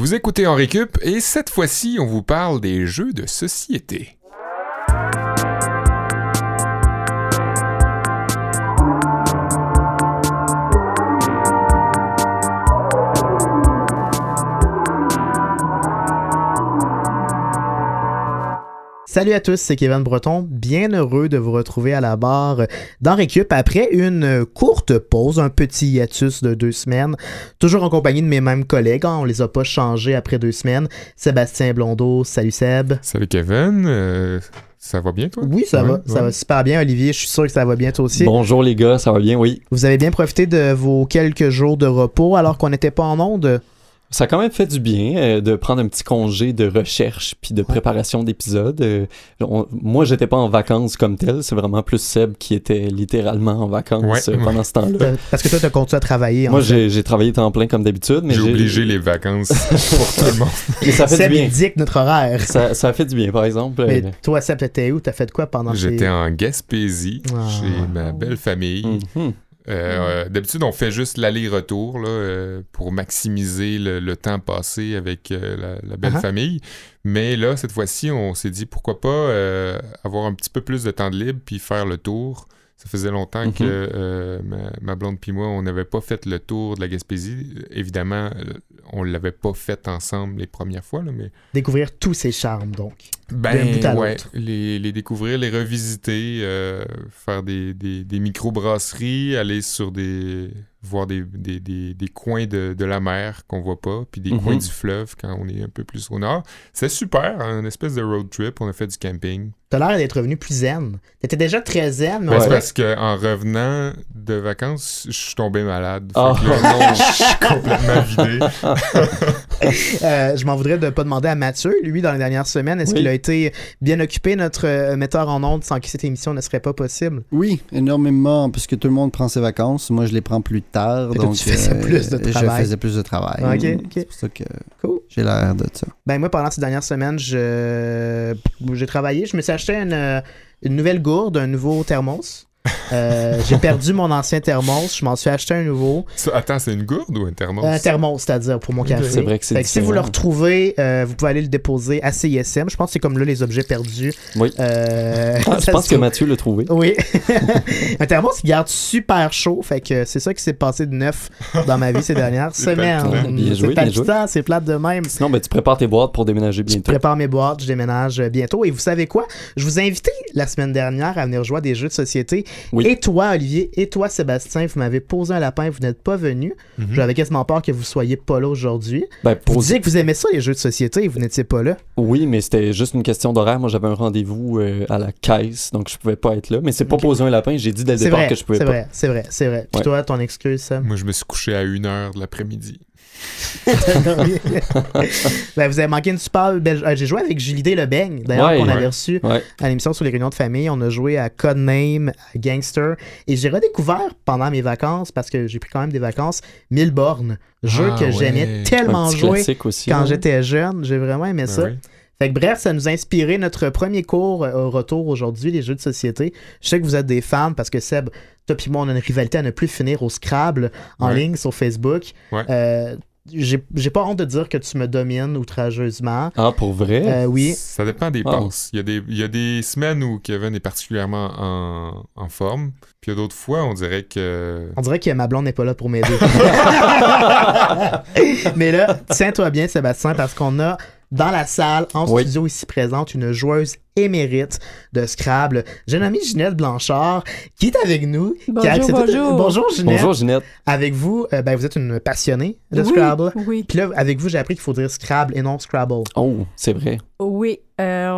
Vous écoutez en récup et cette fois-ci, on vous parle des jeux de société. Salut à tous, c'est Kevin Breton. Bien heureux de vous retrouver à la barre dans Récup après une courte pause, un petit hiatus de deux semaines. Toujours en compagnie de mes mêmes collègues. hein, on les a pas changés après deux semaines. Sébastien Blondeau, salut Seb. Salut Kevin, euh, ça va bien toi? Oui, ça Ouais, va, ça va super bien. Olivier, je suis sûr que ça va bien toi aussi. Bonjour les gars, ça va bien, oui. Vous avez bien profité de vos quelques jours de repos alors qu'on n'était pas en onde? Ça a quand même fait du bien euh, de prendre un petit congé de recherche puis de préparation d'épisodes. Euh, on- moi, j'étais pas en vacances comme tel, c'est vraiment plus Seb qui était littéralement en vacances Ouais, euh, ouais. pendant ce temps-là. Euh, Parce que toi, tu as continué à travailler. en Moi, fait. j'ai j'ai travaillé temps plein comme d'habitude, mais J'ai j'ai- obligé les vacances pour tout le monde. mais ça fait Seb, du bien. dicte notre horaire. Ça, ça a fait du bien, par exemple. Mais euh, toi, Seb, t'étais où? T'as fait quoi pendant J'étais tes- en Gaspésie Ah. chez ma belle famille. mhm. Euh, euh, D'habitude, on fait juste l'aller-retour euh, pour maximiser le, le temps passé avec euh, la, la belle Uh-huh. famille. Mais là, cette fois-ci, on s'est dit pourquoi pas avoir un petit peu plus de temps de libre puis faire le tour. Ça faisait longtemps Mhm. que euh, ma, ma blonde puis moi, on n'avait pas fait le tour de la Gaspésie. Évidemment, euh, on l'avait pas fait ensemble les premières fois, là, mais Découvrir tous ces charmes, donc. ben, bout à ouais, l'autre. les, les découvrir, les revisiter, euh, faire des, des, des micro-brasseries, aller sur des. Voir des, des, des, des coins de, de la mer qu'on voit pas, puis des Mhm. coins du fleuve quand on est un peu plus au nord. C'est super, hein, une espèce de road trip. On a fait du camping. T'as l'air d'être revenu plus zen. T'étais déjà très zen, mais Ben, c'est parce qu'en revenant de vacances, je suis tombé malade. Là, non, je suis complètement vidé. Euh, je m'en voudrais de pas demander à Mathieu, lui, dans les dernières semaines, est-ce Oui. qu'il a été bien occupé, notre euh, metteur en ondes, sans qui cette émission ne serait pas possible? Oui, énormément, parce que tout le monde prend ses vacances. Moi, je les prends plus tard. Donc, tu faisais euh, plus de travail. Je faisais plus de travail. Ok, ok. C'est pour ça que Cool. j'ai l'air de ça. Ben moi, pendant ces dernières semaines, je j'ai travaillé. Je me suis acheté une, une nouvelle gourde, un nouveau thermos. Euh, j'ai perdu mon ancien thermos. Je m'en suis acheté un nouveau. Ça, attends, c'est une gourde ou un thermos? Un thermos, c'est-à-dire pour mon café. C'est vrai que c'est si vous le retrouvez, euh, vous pouvez aller le déposer à CISM. Je pense que c'est comme là les objets perdus. Oui. Euh, Ah, je pense se que Mathieu l'a trouvé. Oui. un thermos qui garde super chaud. Fait que c'est ça qui s'est passé de neuf dans ma vie ces dernières semaines. palpitant. Bien joué, C'est bien joué. palpitant, c'est plate de même. Sinon, ben, tu prépares tes boîtes pour déménager Je bientôt. prépare mes boîtes, je déménage bientôt. Et vous savez quoi? Je vous ai invité la semaine dernière à venir jouer à des jeux de société. Oui. Et toi, Olivier, et toi, Sébastien, vous m'avez posé un lapin, vous n'êtes pas venu. Mhm. J'avais quasiment peur que vous soyez pas là aujourd'hui. Ben, Vous disiez que vous aimez ça, les jeux de société, et vous n'étiez pas là. Oui, mais c'était juste une question d'horaire. Moi, j'avais un rendez-vous euh, à la caisse, donc je pouvais pas être là. Mais c'est pas Ok. poser un lapin. J'ai dit dès le C'est départ vrai, que je pouvais c'est pas. vrai, c'est vrai, c'est vrai. Puis Ouais. toi, ton excuse, Sam? Moi, je me suis couché à 1h de l'après-midi. ben, vous avez manqué une super belle. euh, J'ai joué avec Julie D. Lebeigne, d'ailleurs, Ouais. qu'on Ouais. avait reçu Ouais. à l'émission sur les réunions de famille. On a joué à Codename, à Gangster. Et j'ai redécouvert pendant mes vacances, parce que j'ai pris quand même des vacances, Mille bornes. Jeu Ah, que ouais. j'aimais tellement jouer aussi. quand hein. j'étais jeune. J'ai vraiment aimé Ben ça. Fait que bref, ça nous a inspiré notre premier cours euh, au retour aujourd'hui, les jeux de société. Je sais que vous êtes des fans parce que Seb, toi puis moi, on a une rivalité à ne plus finir au Scrabble en Ouais. ligne sur Facebook. Ouais. Euh, j'ai pas honte de dire que tu me domines outrageusement. Ah, pour vrai? Euh, oui. Ça dépend des Ah. passes. Il, y a des, il y a des semaines où Kevin est particulièrement en, en forme. Puis il y a d'autres fois, on dirait que. On dirait que ma blonde n'est pas là pour m'aider. Mais là, tiens-toi bien, Sébastien, parce qu'on a dans la salle, en Oui. studio ici présente, une joueuse émérite de Scrabble. J'ai nommé Ginette Blanchard, qui est avec nous. qui a Bonjour, de- bonjour. Bonjour, Ginette. Bonjour, Ginette. Avec vous, euh, ben, vous êtes une passionnée de oui, Scrabble. Oui, Puis là, avec vous, j'ai appris qu'il faut dire Scrabble et non Scrabble. Oh, c'est vrai. oui. Euh,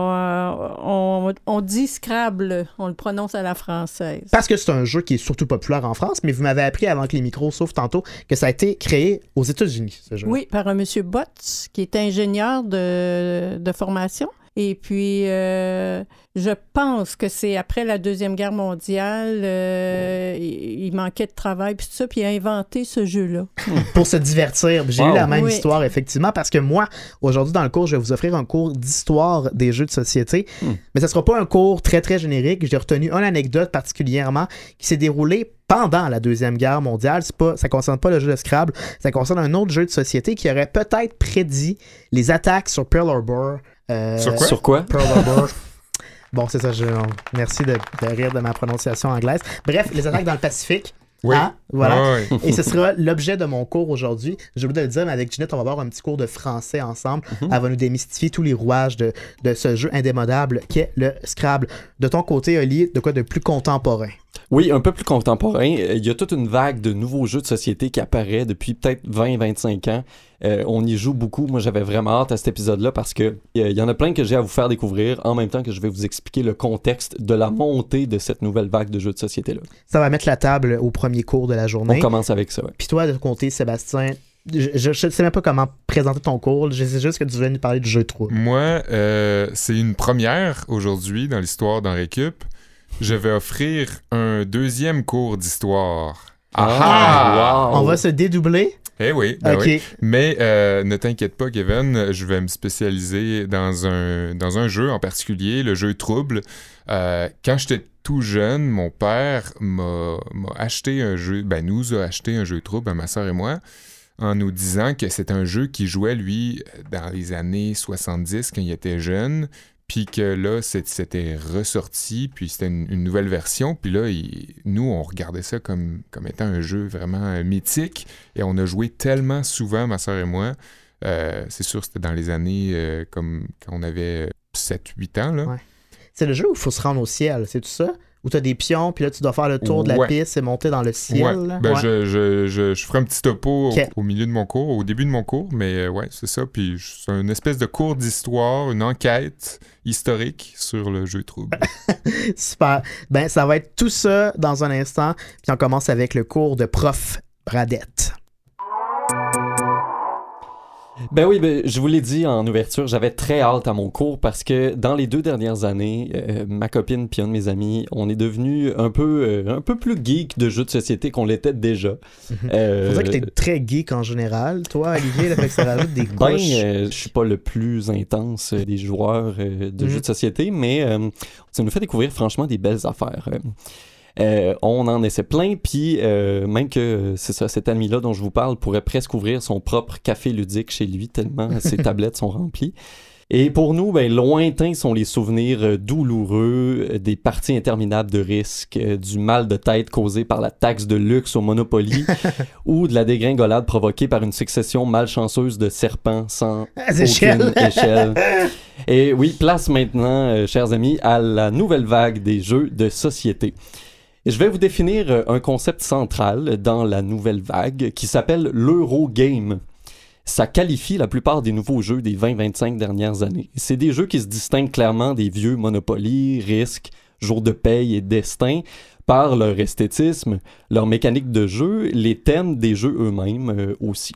on, on dit Scrabble, on le prononce à la française. Parce que c'est un jeu qui est surtout populaire en France, mais vous m'avez appris avant que les micros s'ouvrent tantôt que ça a été créé aux États-Unis, ce jeu. Oui, par un monsieur Botts, qui est ingénieur de, de formation. Et puis, euh, je pense que c'est après la Deuxième Guerre mondiale, euh, il, il manquait de travail, puis tout ça, puis il a inventé ce jeu-là. pour se divertir. J'ai eu Wow. la même Oui. histoire, effectivement, parce que moi, aujourd'hui, dans le cours, je vais vous offrir un cours d'histoire des jeux de société. Hmm. Mais ce sera pas un cours très, très générique. J'ai retenu une anecdote particulièrement qui s'est déroulée pendant la Deuxième Guerre mondiale. C'est pas, ça concerne pas le jeu de Scrabble, ça concerne un autre jeu de société qui aurait peut-être prédit les attaques sur Pearl Harbor. Euh, Sur quoi? Sur quoi? Pearl Harbor. Bon, c'est ça. Je, merci de, de rire de ma prononciation anglaise. Bref, les attaques dans le Pacifique. Oui. Hein? Voilà. Ah. Et ce sera l'objet de mon cours aujourd'hui. J'ai oublié de le dire, mais avec Ginette, on va avoir un petit cours de français ensemble. Mhm. Elle va nous démystifier tous les rouages de, de ce jeu indémodable qu'est le Scrabble. De ton côté, Oli, de quoi de plus contemporain? Oui, un peu plus contemporain. Euh, Il y a toute une vague de nouveaux jeux de société qui apparaît depuis peut-être 20-25 ans. Euh, on y joue beaucoup. Moi, j'avais vraiment hâte à cet épisode-là parce que euh, il y en a plein que j'ai à vous faire découvrir en même temps que je vais vous expliquer le contexte de la montée de cette nouvelle vague de jeux de société-là. Ça va mettre la table au premier cours de la On journée. commence avec ça. ouais. Puis toi, de ton côté, Sébastien, je ne sais même pas comment présenter ton cours. Je sais juste que tu voulais nous parler du jeu de trouble. Moi, euh, c'est une première aujourd'hui dans l'histoire d'en Récup. Je vais offrir un deuxième cours d'histoire. Ah! wow. On va se dédoubler? Eh oui, ben oui. Mais euh, ne t'inquiète pas, Kevin, je vais me spécialiser dans un, dans un jeu en particulier, le jeu Trouble. Euh, quand j'étais tout jeune, mon père m'a m'a acheté un jeu, ben nous a acheté un jeu Trouble, à ma soeur et moi, en nous disant que c'est un jeu qui jouait, lui, dans les années 70, quand il était jeune, puis que là, c'était ressorti, puis c'était une, nouvelle version, puis là, nous, on regardait ça comme, comme étant un jeu vraiment euh, mythique, et on a joué tellement souvent, ma soeur et moi. Euh, c'est sûr, c'était dans les années euh, comme quand on avait 7-8 ans. C'est le jeu où il faut se rendre au ciel, c'est tout ça? Où tu as des pions, puis là, tu dois faire le tour de la Ouais. piste et monter dans le ciel. Ouais. Ben, Ouais. Je, je, je, je ferai un petit topo au- milieu de mon cours, au début de mon cours, mais euh, ouais, c'est ça. Puis c'est une espèce de cours d'histoire, une enquête historique sur le jeu trouble. Super. Ben, ça va être tout ça dans un instant. Puis on commence avec le cours de prof Bradette. Ben oui, ben, je vous l'ai dit en ouverture, j'avais très hâte à mon cours parce que dans les deux dernières années, euh, ma copine puis un de mes amis, on est devenu un peu, euh, un peu plus geek de jeux de société qu'on l'était déjà. Euh, Faut dire que t'es très geek en général, toi, Olivier, là, fait que ça rajoute des Ben, couches. euh, je suis pas le plus intense des joueurs de Mhm. jeux de société, mais euh, ça nous fait découvrir franchement des belles affaires. Euh, on en essaie plein, puis euh, même que c'est ça, cet ami-là dont je vous parle pourrait presque ouvrir son propre café ludique chez lui tellement ses tablettes sont remplies. Et pour nous, ben, lointains sont les souvenirs euh, douloureux des parties interminables de risque, euh, du mal de tête causé par la taxe de luxe au Monopoly ou de la dégringolade provoquée par une succession malchanceuse de serpents sans Ah, échelle. Et oui, place maintenant, euh, chers amis, à la nouvelle vague des jeux de société. Je vais vous définir euh, un concept central dans la nouvelle vague qui s'appelle l'Eurogame. Ça qualifie la plupart des nouveaux jeux des 20-25 dernières années. C'est des jeux qui se distinguent clairement des vieux Monopoly, Risk, Jour de paye et Destin par leur esthétisme, leur mécanique de jeu, les thèmes des jeux eux-mêmes euh, aussi.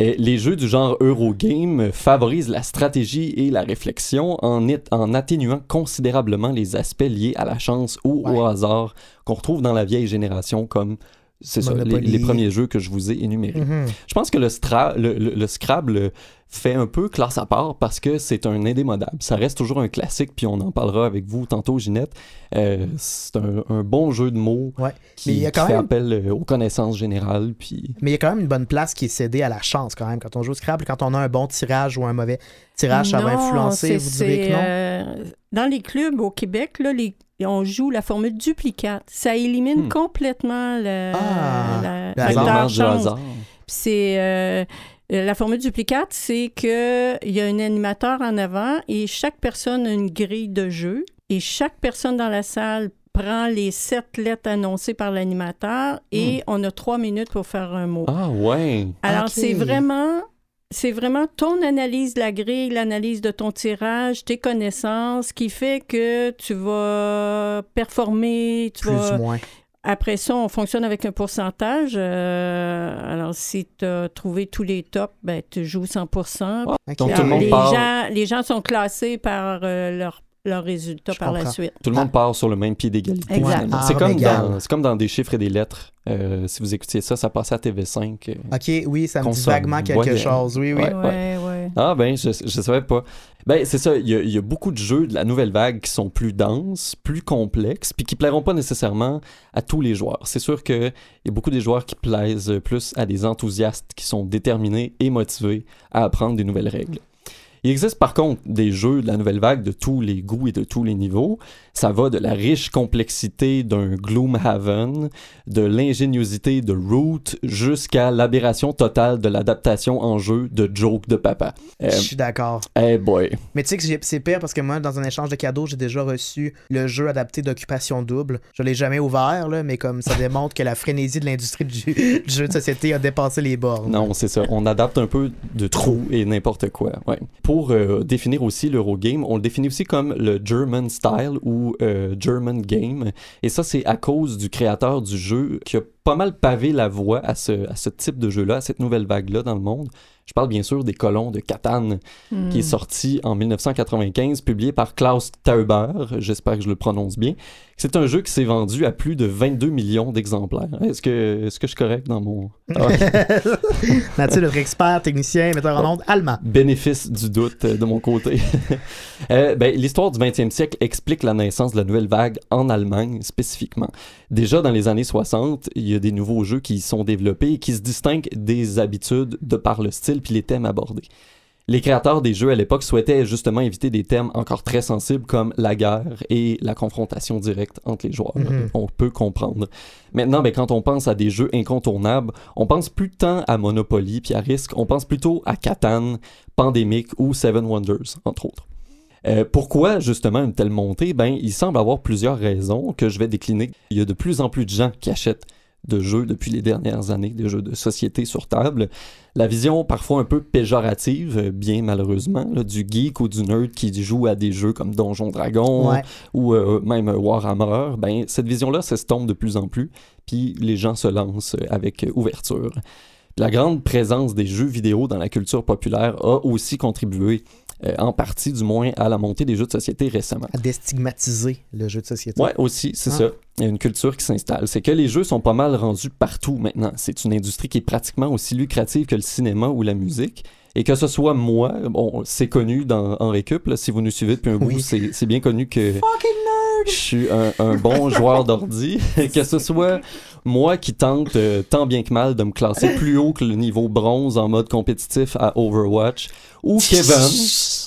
Et les jeux du genre Eurogame favorisent la stratégie et la réflexion en, atténuant considérablement les aspects liés à la chance ou au hasard qu'on retrouve dans la vieille génération comme c'est ça, les, premiers jeux que je vous ai énumérés. Mhm. Je pense que le, stra- le, le- le Scrabble fait un peu classe à part parce que c'est un indémodable. Ça reste toujours un classique, puis on en parlera avec vous tantôt, Ginette. Euh, c'est un, un bon jeu de mots Ouais. qui, Mais il y a qui quand fait appel euh, aux connaissances générales. Puis... Mais il y a quand même une bonne place qui est cédée à la chance quand même. Quand on joue au Scrabble, quand on a un bon tirage ou un mauvais tirage, ça va Non, influencer. c'est- Vous direz que non? euh, dans les clubs au Québec, là, les- on joue la formule duplicate. Ça élimine Hmm. complètement le, Ah, la- hasard. Puis c'est euh, la formule duplicate, c'est que il y a un animateur en avant et chaque personne a une grille de jeu et chaque personne dans la salle prend les sept lettres annoncées par l'animateur et on a trois minutes pour faire un mot. Ah ouais. Alors c'est vraiment c'est vraiment ton analyse de la grille, l'analyse de ton tirage, tes connaissances qui fait que tu vas performer, tu Plus vas ou moins. Après ça, on fonctionne avec un pourcentage. Euh, alors, si tu as trouvé tous les tops, ben, tu joues 100% Donc Ok. tout le Alors, monde les, part, gens, les gens sont classés par euh, leur- leurs résultats Je par la suite. tout le monde part sur le même pied d'égalité. Ah, C'est comme, dans- c'est comme dans des chiffres et des lettres. Euh, si vous écoutiez ça, ça passait à TV5. euh. Ok, oui, ça me dit vaguement quelque chose. Oui, oui. Ouais, Ouais, ouais. Ah ben, je, je savais pas. Ben, c'est ça, il y, a, il y a beaucoup de jeux de la nouvelle vague qui sont plus denses, plus complexes, puis qui plairont pas nécessairement à tous les joueurs. C'est sûr qu'il y a beaucoup des joueurs qui plaisent plus à des enthousiastes qui sont déterminés et motivés à apprendre des nouvelles règles. Il existe par contre des jeux de la nouvelle vague de tous les goûts et de tous les niveaux. Ça va de la riche complexité d'un Gloomhaven, de l'ingéniosité de Root, jusqu'à l'aberration totale de l'adaptation en jeu de Joke de Papa. Euh, Je suis d'accord. hey boy. Mais tu sais que c'est pire parce que moi, dans un échange de cadeaux, j'ai déjà reçu le jeu adapté d'Occupation Double. Je l'ai jamais ouvert, là, mais comme ça démontre que la frénésie de l'industrie du, du jeu de société a dépassé les bornes. Non, c'est ça. On adapte un peu de trop et n'importe quoi. Ouais. Pour euh, définir aussi l'Eurogame, on le définit aussi comme le German style ou euh, German game. Et ça, c'est à cause du créateur du jeu qui a pas mal pavé la voie à ce, à ce type de jeu-là, à cette nouvelle vague-là dans le monde. Je parle bien sûr des colons de Catane, Hmm. qui est sorti en 1995, publié par Klaus Tauber, j'espère que je le prononce bien. C'est un jeu qui s'est vendu à plus de 22 millions d'exemplaires. Est-ce que, est-ce que je suis correct dans mon... Ah, Mathieu, notre expert, technicien, metteur en onde allemand. bénéfice du doute euh, de mon côté. Euh, ben, L'histoire du 20e siècle explique la naissance de la nouvelle vague en Allemagne spécifiquement. Déjà dans les années 60, il y a des nouveaux jeux qui sont développés et qui se distinguent des habitudes de par le style puis les thèmes abordés. Les créateurs des jeux à l'époque souhaitaient justement éviter des thèmes encore très sensibles comme la guerre et la confrontation directe entre les joueurs. Mhm. On peut comprendre. Maintenant, ben, quand on pense à des jeux incontournables, on pense plus tant à Monopoly puis à Risk, on pense plutôt à Catan, Pandemic ou Seven Wonders, entre autres. Euh, pourquoi justement une telle montée? Ben, il semble avoir plusieurs raisons que je vais décliner. Il y a de plus en plus de gens qui achètent de jeux depuis les dernières années, des jeux de société sur table. La vision parfois un peu péjorative, euh, bien malheureusement, là, du geek ou du nerd qui joue à des jeux comme Donjon Dragon Ouais. ou euh, même Warhammer, ben cette vision-là s'estompe de plus en plus, puis les gens se lancent avec ouverture. La grande présence des jeux vidéo dans la culture populaire a aussi contribué, euh, en partie du moins, à la montée des jeux de société récemment. À déstigmatiser le jeu de société. Ouais, aussi, c'est Ah. ça. Il y a une culture qui s'installe. C'est que les jeux sont pas mal rendus partout maintenant. C'est une industrie qui est pratiquement aussi lucrative que le cinéma ou la musique. Et que ce soit moi, bon, c'est connu dans, en récup, là, si vous nous suivez depuis un bout, Oui. c'est c'est bien connu que je suis un, un bon joueur d'ordi. que ce soit moi qui tente euh, tant bien que mal de me classer plus haut que le niveau bronze en mode compétitif à Overwatch, ou Kevin,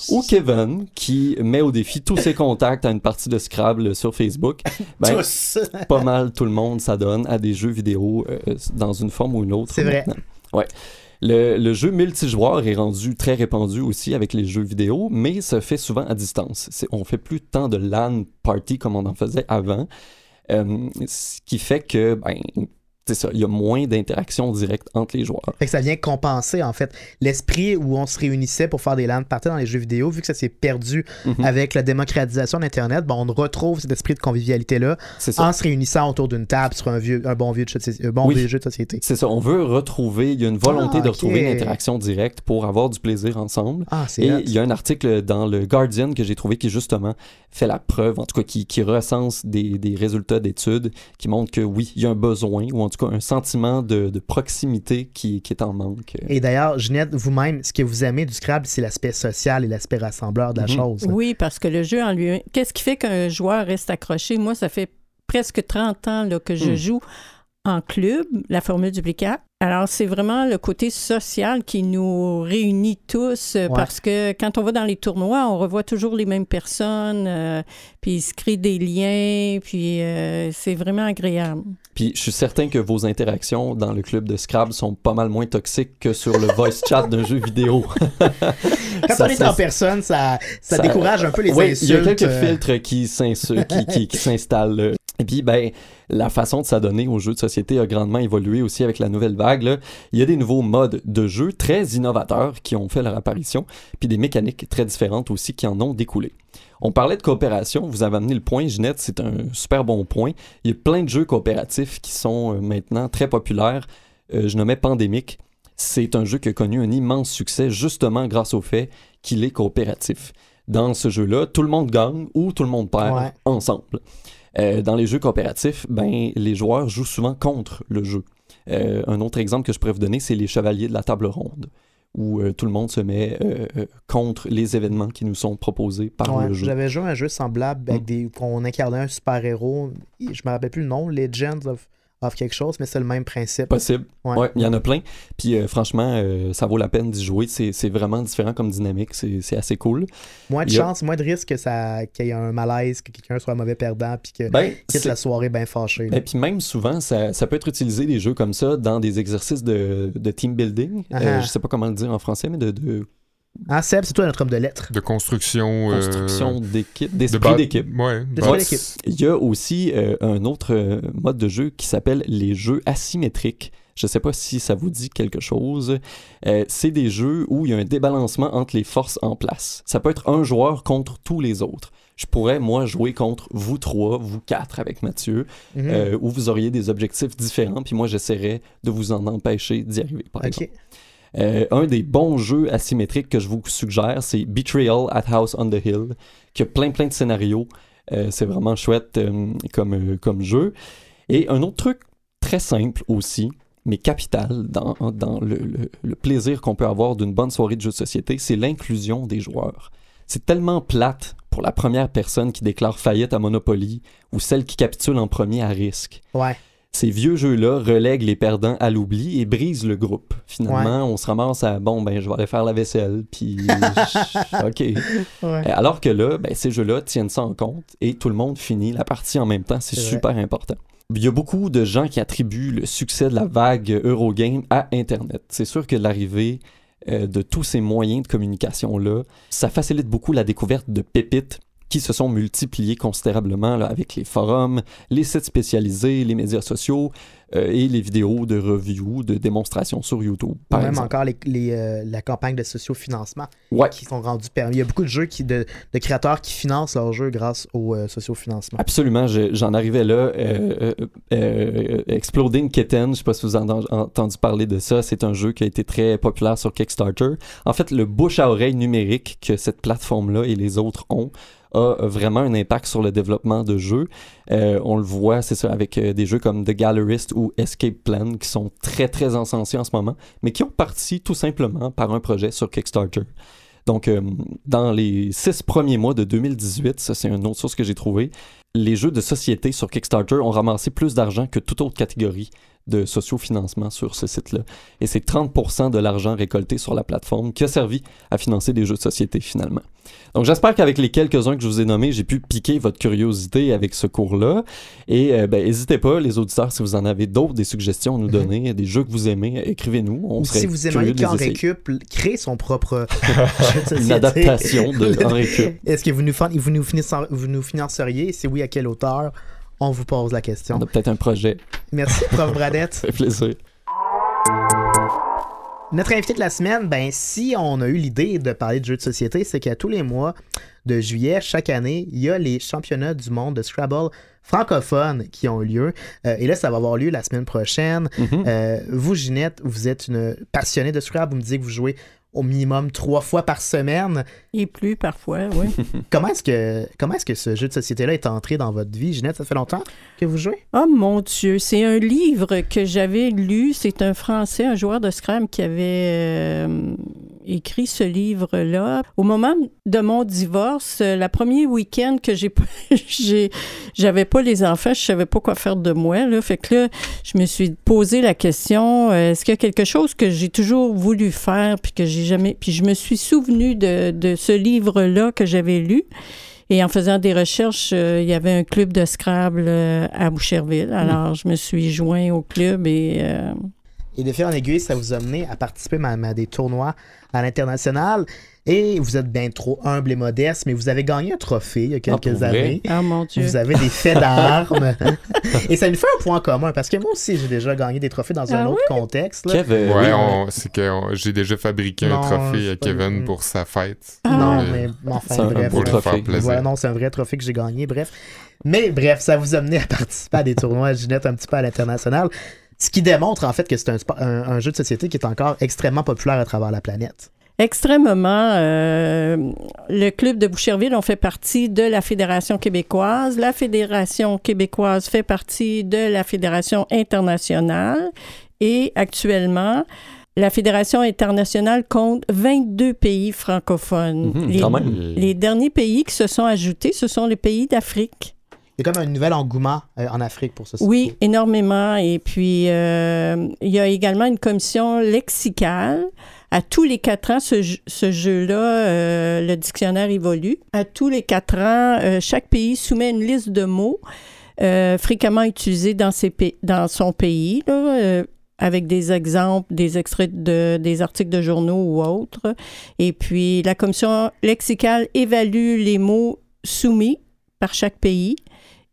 ou Kevin qui met au défi tous ses contacts à une partie de Scrabble sur Facebook. Ben, Tous. pas mal tout le monde s'adonne à des jeux vidéo euh, dans une forme ou une autre. C'est vrai. Ouais. Le, le jeu multijoueur est rendu très répandu aussi avec les jeux vidéo, mais se fait souvent à distance. On fait plus tant de LAN party comme on en faisait avant, euh, ce qui fait que, ben, c'est ça, il y a moins d'interaction directe entre les joueurs. Fait que ça vient compenser, en fait, l'esprit où on se réunissait pour faire des LAN parties dans les jeux vidéo, vu que ça s'est perdu Mhm. avec la démocratisation d'Internet, bon, on retrouve cet esprit de convivialité-là en se réunissant autour d'une table sur un, vieux, un bon, vieux jeu de, soci- un bon Oui. vieux jeu de société. C'est ça, on veut retrouver, il y a une volonté Ah, de ok. retrouver une interaction directe pour avoir du plaisir ensemble. Ah, c'est Et il y a un article dans le Guardian que j'ai trouvé qui justement fait la preuve, en tout cas qui, qui recense des, des résultats d'études qui montrent que oui, il y a un besoin ou en tout cas un sentiment de, de proximité qui, qui est en manque. Et d'ailleurs, Ginette, vous-même, ce que vous aimez du Scrabble, c'est l'aspect social et l'aspect rassembleur de la Mhm. chose. Oui, parce que le jeu en lui Qu'est-ce qui fait qu'un joueur reste accroché? Moi, ça fait presque 30 ans là, que je Hmm. joue en club, la formule duplicate. Alors, c'est vraiment le côté social qui nous réunit tous euh, Ouais. parce que quand on va dans les tournois, on revoit toujours les mêmes personnes, euh, puis il se crée des liens, puis euh, c'est vraiment agréable. Puis je suis certain que vos interactions dans le club de Scrabble sont pas mal moins toxiques que sur le voice chat d'un jeu vidéo. Quand Ça, on est en personne, ça, ça, ça- décourage un peu les Oui, il y a insultes. quelques euh, filtres qui s'insu- qui, qui- qui s'installent. Et puis, ben, la façon de s'adonner aux jeux de société a grandement évolué aussi avec la nouvelle vague. là. Il y a des nouveaux modes de jeu très innovateurs qui ont fait leur apparition, puis des mécaniques très différentes aussi qui en ont découlé. On parlait de coopération, vous avez amené le point, Ginette, c'est un super bon point. Il y a plein de jeux coopératifs qui sont euh, maintenant très populaires. Euh, je nommais Pandémique. C'est un jeu qui a connu un immense succès justement grâce au fait qu'il est coopératif. Dans ce jeu-là, tout le monde gagne ou tout le monde perd Ouais. ensemble. Euh, dans les jeux coopératifs, ben, les joueurs jouent souvent contre le jeu. Euh, un autre exemple que je pourrais vous donner, c'est les Chevaliers de la Table Ronde, où euh, tout le monde se met euh, euh, contre les événements qui nous sont proposés par Ouais, le jeu. J'avais joué à un jeu semblable avec Mm. des qu'on incarnait un super-héros. Je me rappelle plus le nom, Legends of, of quelque chose, mais c'est le même principe. Possible. Ouais. Ouais, il y en a plein. Puis euh, franchement, euh, ça vaut la peine d'y jouer. C'est vraiment différent comme dynamique. C'est assez cool. Moins de a- chance, moins de risque que ça qu'il y ait un malaise, que quelqu'un soit un mauvais perdant, puis que Ben, quitte la soirée bien fâché. là. Et puis même souvent, ça, ça peut être utilisé des jeux comme ça dans des exercices de, de team building. Euh, Ah. je sais pas comment le dire en français, mais de, de Ah, Seb, c'est toi notre homme de lettres. De construction. euh, construction d'équipe, de d'esprit d'équipe. Ouais. Il y a aussi euh, un autre euh, mode de jeu qui s'appelle les jeux asymétriques. Je sais pas si ça vous dit quelque chose. Euh, c'est des jeux où il y a un débalancement entre les forces en place. Ça peut être un joueur contre tous les autres. Je pourrais, moi, jouer contre vous trois, vous quatre avec Mathieu, Mhm. euh, où vous auriez des objectifs différents, puis moi, j'essaierais de vous en empêcher d'y arriver, par exemple. Euh, un des bons jeux asymétriques que je vous suggère, c'est Betrayal at House on the Hill, qui a plein plein de scénarios. Euh, c'est vraiment chouette euh, comme, comme jeu. Et un autre truc très simple aussi, mais capital dans, dans le, le- plaisir qu'on peut avoir d'une bonne soirée de jeux de société, c'est l'inclusion des joueurs. C'est tellement plate pour la première personne qui déclare faillite à Monopoly ou celle qui capitule en premier à risque. Ouais. Ces vieux jeux-là relèguent les perdants à l'oubli et brisent le groupe. Finalement, on se ramasse à bon, ben, je vais aller faire la vaisselle, puis. OK. Ouais. Alors que là, ben, ces jeux-là tiennent ça en compte et tout le monde finit la partie en même temps. C'est vrai. super important. Il y a beaucoup de gens qui attribuent le succès de la vague Eurogame à Internet. C'est sûr que l'arrivée euh, de tous ces moyens de communication-là, ça facilite beaucoup la découverte de pépites qui se sont multipliées considérablement là, avec les forums, les sites spécialisés, les médias sociaux euh, et les vidéos de reviews, de démonstrations sur YouTube. Ou Par même exemple. encore les, les, euh, la campagne de sociofinancement Ouais, qui sont rendus permis. Il y a beaucoup de jeux qui, de, de créateurs qui financent leurs jeux grâce au euh, sociofinancement. Absolument, je- j'en arrivais là. Euh, Exploding Kitten, je sais pas si vous avez en- entendu parler de ça, c'est un jeu qui a été très populaire sur Kickstarter. En fait, le bouche à oreille numérique que cette plateforme-là et les autres ont a vraiment un impact sur le développement de jeux. Euh, on le voit, c'est ça, avec euh, des jeux comme The Gallerist ou Escape Plan qui sont très très encensés en ce moment, mais qui ont parti tout simplement par un projet sur Kickstarter. Donc, euh, dans les six premiers mois de 2018, ça c'est une autre source que j'ai trouvée, les jeux de société sur Kickstarter ont ramassé plus d'argent que toute autre catégorie de sociofinancement sur ce site-là. Et c'est 30% de l'argent récolté sur la plateforme qui a servi à financer des jeux de société finalement. Donc j'espère qu'avec les quelques-uns que je vous ai nommés, j'ai pu piquer votre curiosité avec ce cours-là. Et euh, ben, n'hésitez pas, les auditeurs, si vous en avez d'autres, des suggestions à nous donner, des jeux que vous aimez, écrivez-nous. On Ou serait si vous aimeriez qu'en récup crée son propre jeu de société. Une adaptation de en récup. Est-ce que vous nous, vous, nous vous nous financeriez? Si oui, à quelle hauteur? On vous pose la question. On a peut-être un projet. Merci, Prof. Bradette. Ça fait plaisir. Notre invité de la semaine, ben si on a eu l'idée de parler de jeux de société, c'est qu'à tous les mois de juillet, chaque année, il y a les championnats du monde de Scrabble francophones qui ont lieu. Euh, et là, ça va avoir lieu la semaine prochaine. Mhm. Euh, vous, Ginette, vous êtes une passionnée de Scrabble. Vous me disiez que vous jouez au minimum trois fois par semaine. Et plus parfois, oui. Comment est-ce que, comment est-ce que ce jeu de société-là est entré dans votre vie? Ginette, ça fait longtemps que vous jouez? Oh mon Dieu, c'est un livre que j'avais lu. C'est un Français, un joueur de Scram qui avait euh, écrit ce livre-là. Au moment de mon divorce, euh, la premier week-end que j'ai, j'avais pas les enfants, je savais pas quoi faire de moi. Là. Fait que là, je me suis posé la question euh, est-ce qu'il y a quelque chose que j'ai toujours voulu faire puis que j'ai jamais. Puis je me suis souvenu de, de ce livre-là que j'avais lu. Et en faisant des recherches, euh, il y avait un club de Scrabble euh, à Boucherville. Alors, je me suis joint au club et euh, Et de fil en aiguille, ça vous a mené à participer même à des tournois à l'international. Et vous êtes bien trop humble et modeste, mais vous avez gagné un trophée il y a pour quelques vrai? années. Ah mon Dieu. Vous avez des faits d'armes. et ça nous fait un point commun, parce que moi aussi, j'ai déjà gagné des trophées dans un Ah autre contexte. là. Kev, euh, Ouais, on- c'est que on- j'ai déjà fabriqué Non, un trophée à pas- Kevin pour sa fête. Ah. Non, mais enfin, C'est un bref. beau pour lui trophée. faire plaisir. Voilà, non, c'est un vrai trophée que j'ai gagné, bref. Mais bref, ça vous a amené à participer à des tournois Ginette un petit peu à l'international. Ce qui démontre en fait que c'est un, sport- un- un jeu de société qui est encore extrêmement populaire à travers la planète. Extrêmement. euh, le club de Boucherville, on fait partie de la Fédération québécoise. La Fédération québécoise fait partie de la Fédération internationale. Et actuellement, la Fédération internationale compte 22 pays francophones. Mhm, les derniers pays qui se sont ajoutés, ce sont les pays d'Afrique. Y a comme un nouvel engouement euh, en Afrique pour ce Oui, énormément. Et puis, euh, il y a également une commission lexicale. À tous les quatre ans, ce, jeu- ce jeu-là, euh, le dictionnaire évolue. À tous les quatre ans, chaque pays soumet une liste de mots fréquemment utilisés dans, ses pa- dans son pays, là, avec des exemples, des extraits de, des articles de journaux ou autres. Et puis, la commission lexicale évalue les mots soumis par chaque pays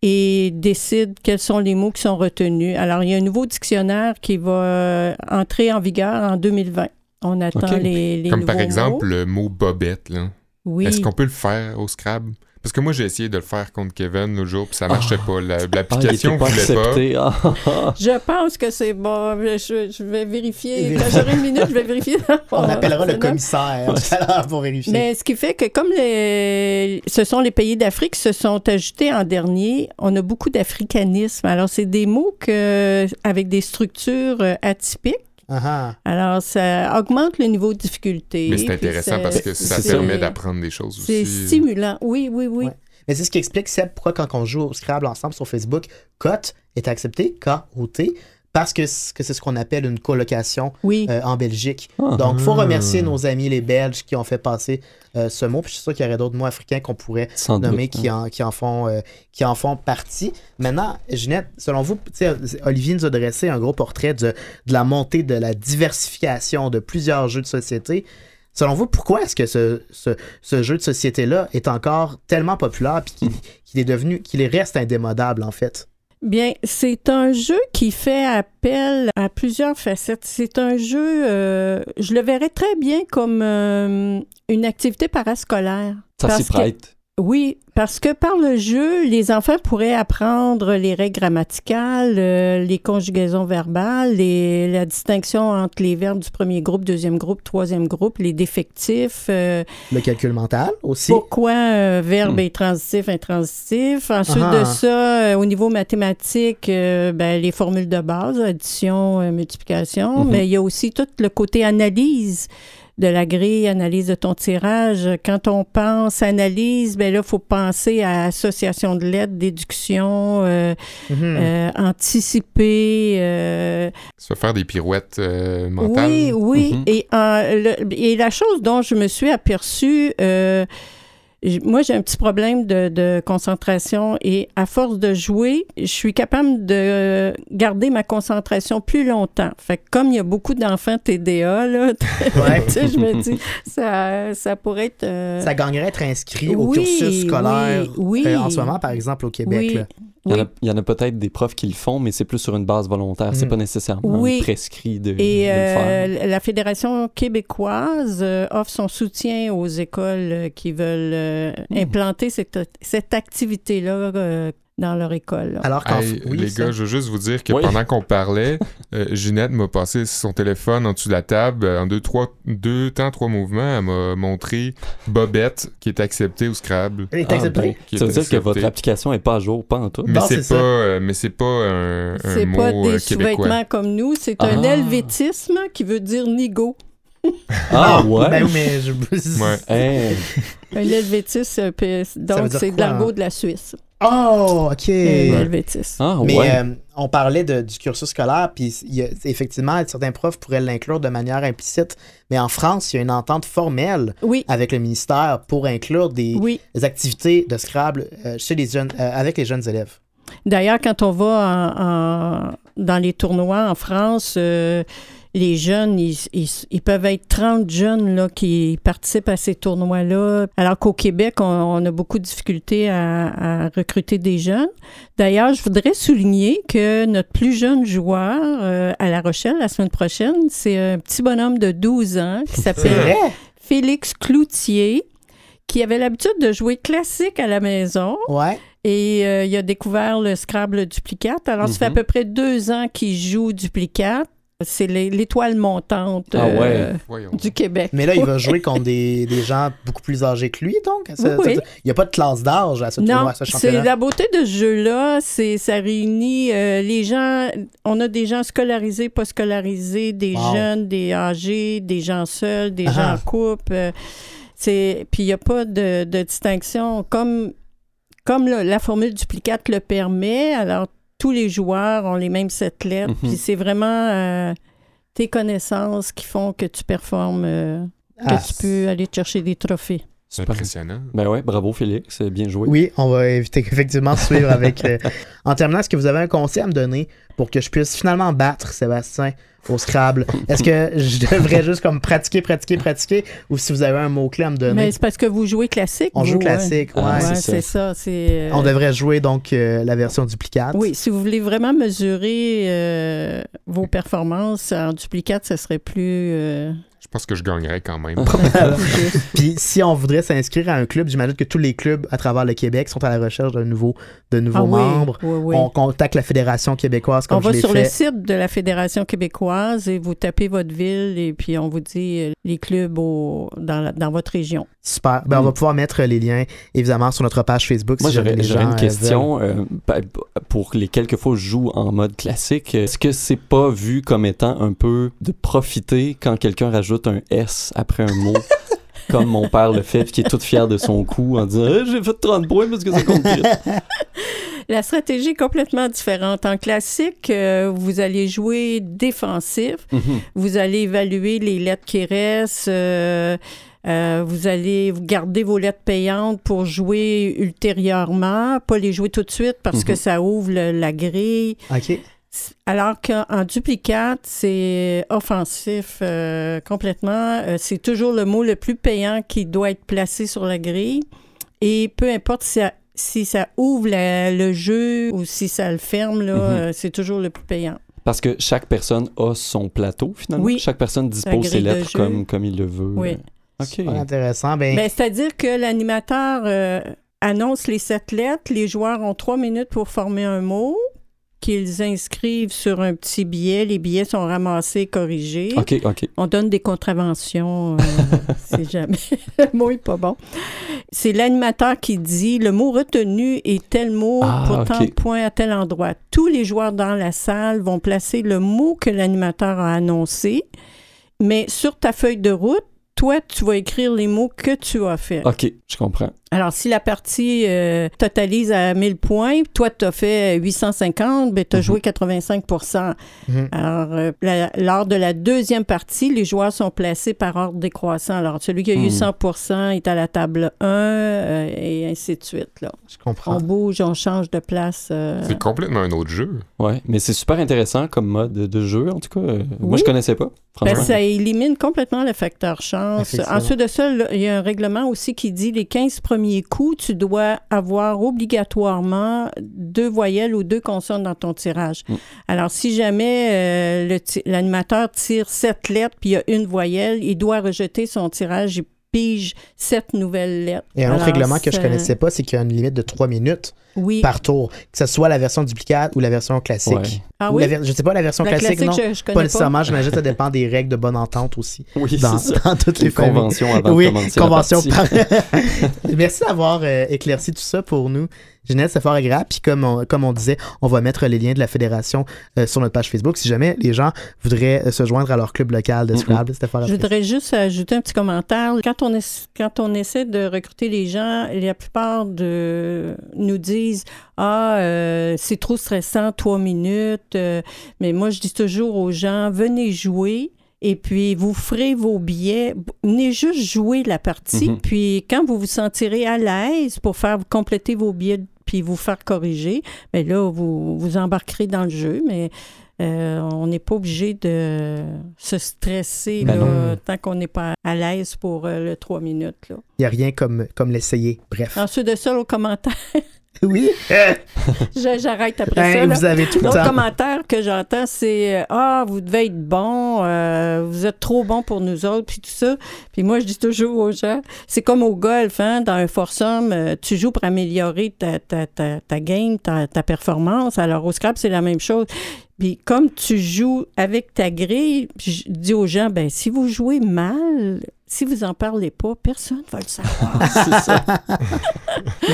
et décide quels sont les mots qui sont retenus. Alors, il y a un nouveau dictionnaire qui va euh, entrer en vigueur en 2020. On attend les, les Comme nouveaux par exemple mots. le mot bobette. Là. Oui. Est-ce qu'on peut le faire au Scrabble? Parce que moi, j'ai essayé de le faire contre Kevin l'autre jour, puis ça marchait pas. La- Ah, L'application était pas voulait pas. accepté. Ah, ah, ah. Je pense que c'est bon. Je, je vais vérifier. Quand j'aurai une minute, je vais vérifier. On appellera le commissaire tout à l'heure pour vérifier. Mais ce qui fait que comme les- ce sont les pays d'Afrique qui se sont ajoutés en dernier, on a beaucoup d'africanisme. Alors, c'est des mots que, avec des structures euh, atypiques. Ah. Alors, ça augmente le niveau de difficulté. Mais c'est intéressant parce que ça c'est- permet d'apprendre des choses C'est aussi. stimulant. Oui, oui, oui. Ouais. Mais c'est ce qui explique, Seb, pourquoi quand on joue au Scrabble ensemble sur Facebook, COT est accepté, K-O-T, parce que c'est ce qu'on appelle une colocation Oui. euh, en Belgique. Ah. Donc, il faut remercier nos amis les Belges qui ont fait passer euh, ce mot. Puis je suis sûr qu'il y aurait d'autres mots africains qu'on pourrait Sans doute. nommer qui en, qui, en font, euh, qui en font partie. Maintenant, Ginette, selon vous, Olivier nous a dressé un gros portrait de, de la montée de la diversification de plusieurs jeux de société. Selon vous, pourquoi est-ce que ce, ce, ce jeu de société-là est encore tellement populaire puis qu'il qu'il est devenu, qu'il reste indémodable en fait? Bien, c'est un jeu qui fait appel à plusieurs facettes. C'est un jeu, euh, je le verrais très bien comme euh, une activité parascolaire. Ça s'y prête. Oui, parce que par le jeu, les enfants pourraient apprendre les règles grammaticales, euh, les conjugaisons verbales, les- la distinction entre les verbes du premier groupe, deuxième groupe, troisième groupe, les défectifs, euh, Le calcul mental aussi. pourquoi un verbe Hmm. est transitif, intransitif. Ensuite Ah. de ça, euh, au niveau mathématique, euh, ben, les formules de base, addition, euh, multiplication, Mhm. mais il y a aussi tout le côté analyse de la grille, analyse de ton tirage. Quand on pense analyse, ben là, il faut penser à association de lettres, déduction, euh, Mhm. euh, anticiper. euh, Ça fait faire des pirouettes euh, mentales. oui, oui. Mhm. et, le- et la chose dont je me suis aperçue, euh, moi j'ai un petit problème de, de concentration et à force de jouer, je suis capable de garder ma concentration plus longtemps. Fait que comme il y a beaucoup d'enfants TDA, là, Ouais. je me dis, ça, ça pourrait être... euh, Ça gagnerait être inscrit au cursus scolaire oui, oui. euh, en ce moment, par exemple, au Québec. Oui. là. Il y en Oui. a, il y en a peut-être des profs qui le font, mais c'est plus sur une base volontaire. C'est Mhm. pas nécessairement Oui. prescrit de, de Et le faire. euh, la Fédération québécoise euh, offre son soutien aux écoles euh, qui veulent euh, Hmm. implanter cette, cette activité-là dans leur école. là. Alors qu'en Hey, oui, les ça- gars, je veux juste vous dire que Oui. pendant qu'on parlait, euh, Ginette m'a passé son téléphone en dessous de la table. euh, En deux, trois, deux temps, trois mouvements, elle m'a montré Bobette qui est accepté au Scrabble. Elle est Ah, acceptée. bon. Est Ça veut dire que votre application est pas à jour, pas en tout. Mais c'est pas, euh, mais c'est pas un, un C'est mot pas des euh, sous-vêtements comme nous, c'est un Ah. helvétisme qui veut dire nigo. Ah ouais? Ben oui, mais je... Ouais. Hey, Un helvétisme, euh, donc c'est de l'argot hein? de la Suisse. Oh, OK. Un helvétisme. Ah Mais ouais. euh, on parlait de- du cursus scolaire, puis il y a- effectivement, certains profs pourraient l'inclure de manière implicite, mais en France, il y a une entente formelle Oui, avec le ministère pour inclure des, oui. des activités de Scrabble euh, chez les jeunes, euh, avec les jeunes élèves. D'ailleurs, quand on va en- en- dans les tournois en France, euh, les jeunes, ils, ils- ils peuvent être 30 jeunes là, qui participent à ces tournois-là, alors qu'au Québec, on, on a beaucoup de difficultés à, à recruter des jeunes. D'ailleurs, je voudrais souligner que notre plus jeune joueur euh, à La Rochelle la semaine prochaine, c'est un petit bonhomme de 12 ans qui s'appelle? Félix Cloutier, qui avait l'habitude de jouer classique à la maison. Ouais. Et euh, il a découvert le Scrabble duplicate. Alors, ça fait à Mhm. peu près deux ans qu'il joue duplicate. C'est l'é- l'étoile montante Ah euh, ouais. Du Québec. Mais là, il va jouer contre des, des gens beaucoup plus âgés que lui, donc? Ça- Oui, oui. ça- Il n'y a pas de classe d'âge à ce tournoi, Non, à ce c'est championnat? la beauté de ce jeu-là, c'est ça réunit euh, les gens. On a des gens scolarisés, pas scolarisés, des Wow. jeunes, des âgés, des gens seuls, des Ah. gens en couple. euh, c'est puis il n'y a pas de, de distinction comme comme le- la formule duplicate le permet. Alors tous les joueurs ont les mêmes sept lettres. Mhm. Puis c'est vraiment euh, tes connaissances qui font que tu performes, euh, que Ah, tu peux aller te chercher des trophées. C'est Super. impressionnant. Ben ouais, bravo Félix, bien joué. Oui, on va éviter effectivement suivre avec. euh, En terminant, est-ce que vous avez un conseil à me donner pour que je puisse finalement battre Sébastien au Scrabble? Est-ce que je devrais juste comme pratiquer, pratiquer, pratiquer? Ou si vous avez un mot-clé à me donner? Mais c'est parce que vous jouez classique. On vous, joue classique, ouais. Ah, Ouais, c'est ça. c'est ça. euh, On devrait jouer donc euh, la version duplicate. Oui, si vous voulez vraiment mesurer euh, vos performances en duplicate, ça serait plus. Je pense que je gagnerais quand même. juste. Puis si on voudrait s'inscrire à un club, j'imagine que tous les clubs à travers le Québec sont à la recherche de nouveaux, de nouveaux Ah membres. oui, oui. On contacte la Fédération québécoise comme On je va sur fait. le site de la Fédération québécoise et vous tapez votre ville et puis on vous dit euh, les clubs au- dans, la- dans votre région. Super. Ben, On Mm. va pouvoir mettre les liens, évidemment, sur notre page Facebook. Moi, si j'aurais une euh, question. euh, pour les quelques fois où je joue en mode classique, est-ce que c'est pas vu comme étant un peu de profiter quand quelqu'un rajoute un S après un mot? Comme mon père le fait, puis qui est tout fier de son coup en disant Eh, J'ai fait 30 points parce que ça compte plus. La stratégie est complètement différente. En classique, euh, vous allez jouer défensif. Mhm. Vous allez évaluer les lettres qui restent. euh, euh, vous allez vous garder vos lettres payantes pour jouer ultérieurement, pas les jouer tout de suite parce que Mhm. ça ouvre le- la grille. OK. Alors qu'en duplicate, c'est offensif euh, complètement. Euh, c'est toujours le mot le plus payant qui doit être placé sur la grille. Et peu importe si ça, si ça ouvre la- le jeu ou si ça le ferme, là, Mhm. euh, c'est toujours le plus payant. Parce que chaque personne a son plateau, finalement. Oui. Chaque personne dispose ses lettres comme, comme il le veut. Oui. OK. Super intéressant. Ben, Ben, C'est-à-dire que l'animateur euh, annonce les sept lettres. Les joueurs ont trois minutes pour former un mot qu'ils inscrivent sur un petit billet. Les billets sont ramassés, corrigés. OK, OK. On donne des contraventions euh, si jamais le mot est pas bon. C'est l'animateur qui dit le mot retenu est tel mot Ah, pour tant de points à tel endroit. Tous les joueurs dans la salle vont placer le mot que l'animateur a annoncé, mais sur ta feuille de route, toi, tu vas écrire les mots que tu as fait. OK, je comprends. Alors, si la partie euh, totalise à 1000 points, toi, tu as fait 850, ben, tu as Mhm. joué 85 Mhm. Alors, euh, la- lors de la deuxième partie, les joueurs sont placés par ordre décroissant. Alors, celui qui a eu Mhm. 100% est à la table 1 euh, et ainsi de suite. Là. je comprends. On bouge, on change de place. euh, C'est complètement un autre jeu. Ouais, mais c'est super intéressant comme mode de jeu, en tout cas. Euh, Moi, Oui. je connaissais pas, Ben, ça élimine complètement le facteur chance. Ensuite de ça, là, il y a un règlement aussi qui dit les 15 premiers coups, tu dois avoir obligatoirement deux voyelles ou deux consonnes dans ton tirage. Mm. Alors, si jamais euh, l'animateur tire sept lettres puis il y a une voyelle, il doit rejeter son tirage. Il pige sept nouvelles lettres. Et un autre Alors, règlement que je connaissais pas, c'est qu'il y a une limite de 3 minutes Oui. par tour, que ce soit la version duplicate ou la version classique. Ouais. Ah Ou oui? la je sais pas, la version La classique, non? je, je connais Pas nécessairement, j'imagine que ça dépend des règles de bonne entente aussi. Oui, Dans, c'est ça. dans toutes les familles. conventions avant oui, de commencer convention la partie. par- Merci d'avoir euh, éclairci tout ça pour nous. Jeannette, c'est fort agréable. Puis comme on, comme on disait, on va mettre les liens de la fédération euh, sur notre page Facebook si jamais les gens voudraient euh, se joindre à leur club local de. Scrabble. C'était fort Je voudrais juste ajouter un petit commentaire. Quand on, quand on essaie de recruter les gens, la plupart de nous disent Ah, euh, c'est trop stressant, trois minutes. Euh, mais moi, je dis toujours aux gens venez jouer. Et puis, vous ferez vos billets. Venez juste jouer la partie. Mhm. Puis, quand vous vous sentirez à l'aise pour faire compléter vos billets puis vous faire corriger, bien là, vous, vous embarquerez dans le jeu. Mais Euh, on n'est pas obligé de se stresser Ben là, tant qu'on n'est pas à l'aise pour euh, le trois minutes. Il n'y a rien comme, comme l'essayer. Bref. Ensuite de ça, au commentaire, Oui. j'arrête après Hein, ça. là. vous avez tout le L'autre commentaire que j'entends, c'est euh, Ah, vous devez être bon, euh, vous êtes trop bon pour nous autres, puis tout ça. Puis moi, je dis toujours aux gens c'est comme au golf, hein, dans un foursome, euh, tu joues pour améliorer ta, ta, ta, ta game, ta, ta performance. Alors au Scrap, c'est la même chose. Puis comme tu joues avec ta grille, je dis aux gens ben si vous jouez mal, si vous en parlez pas, personne va le savoir. C'est ça.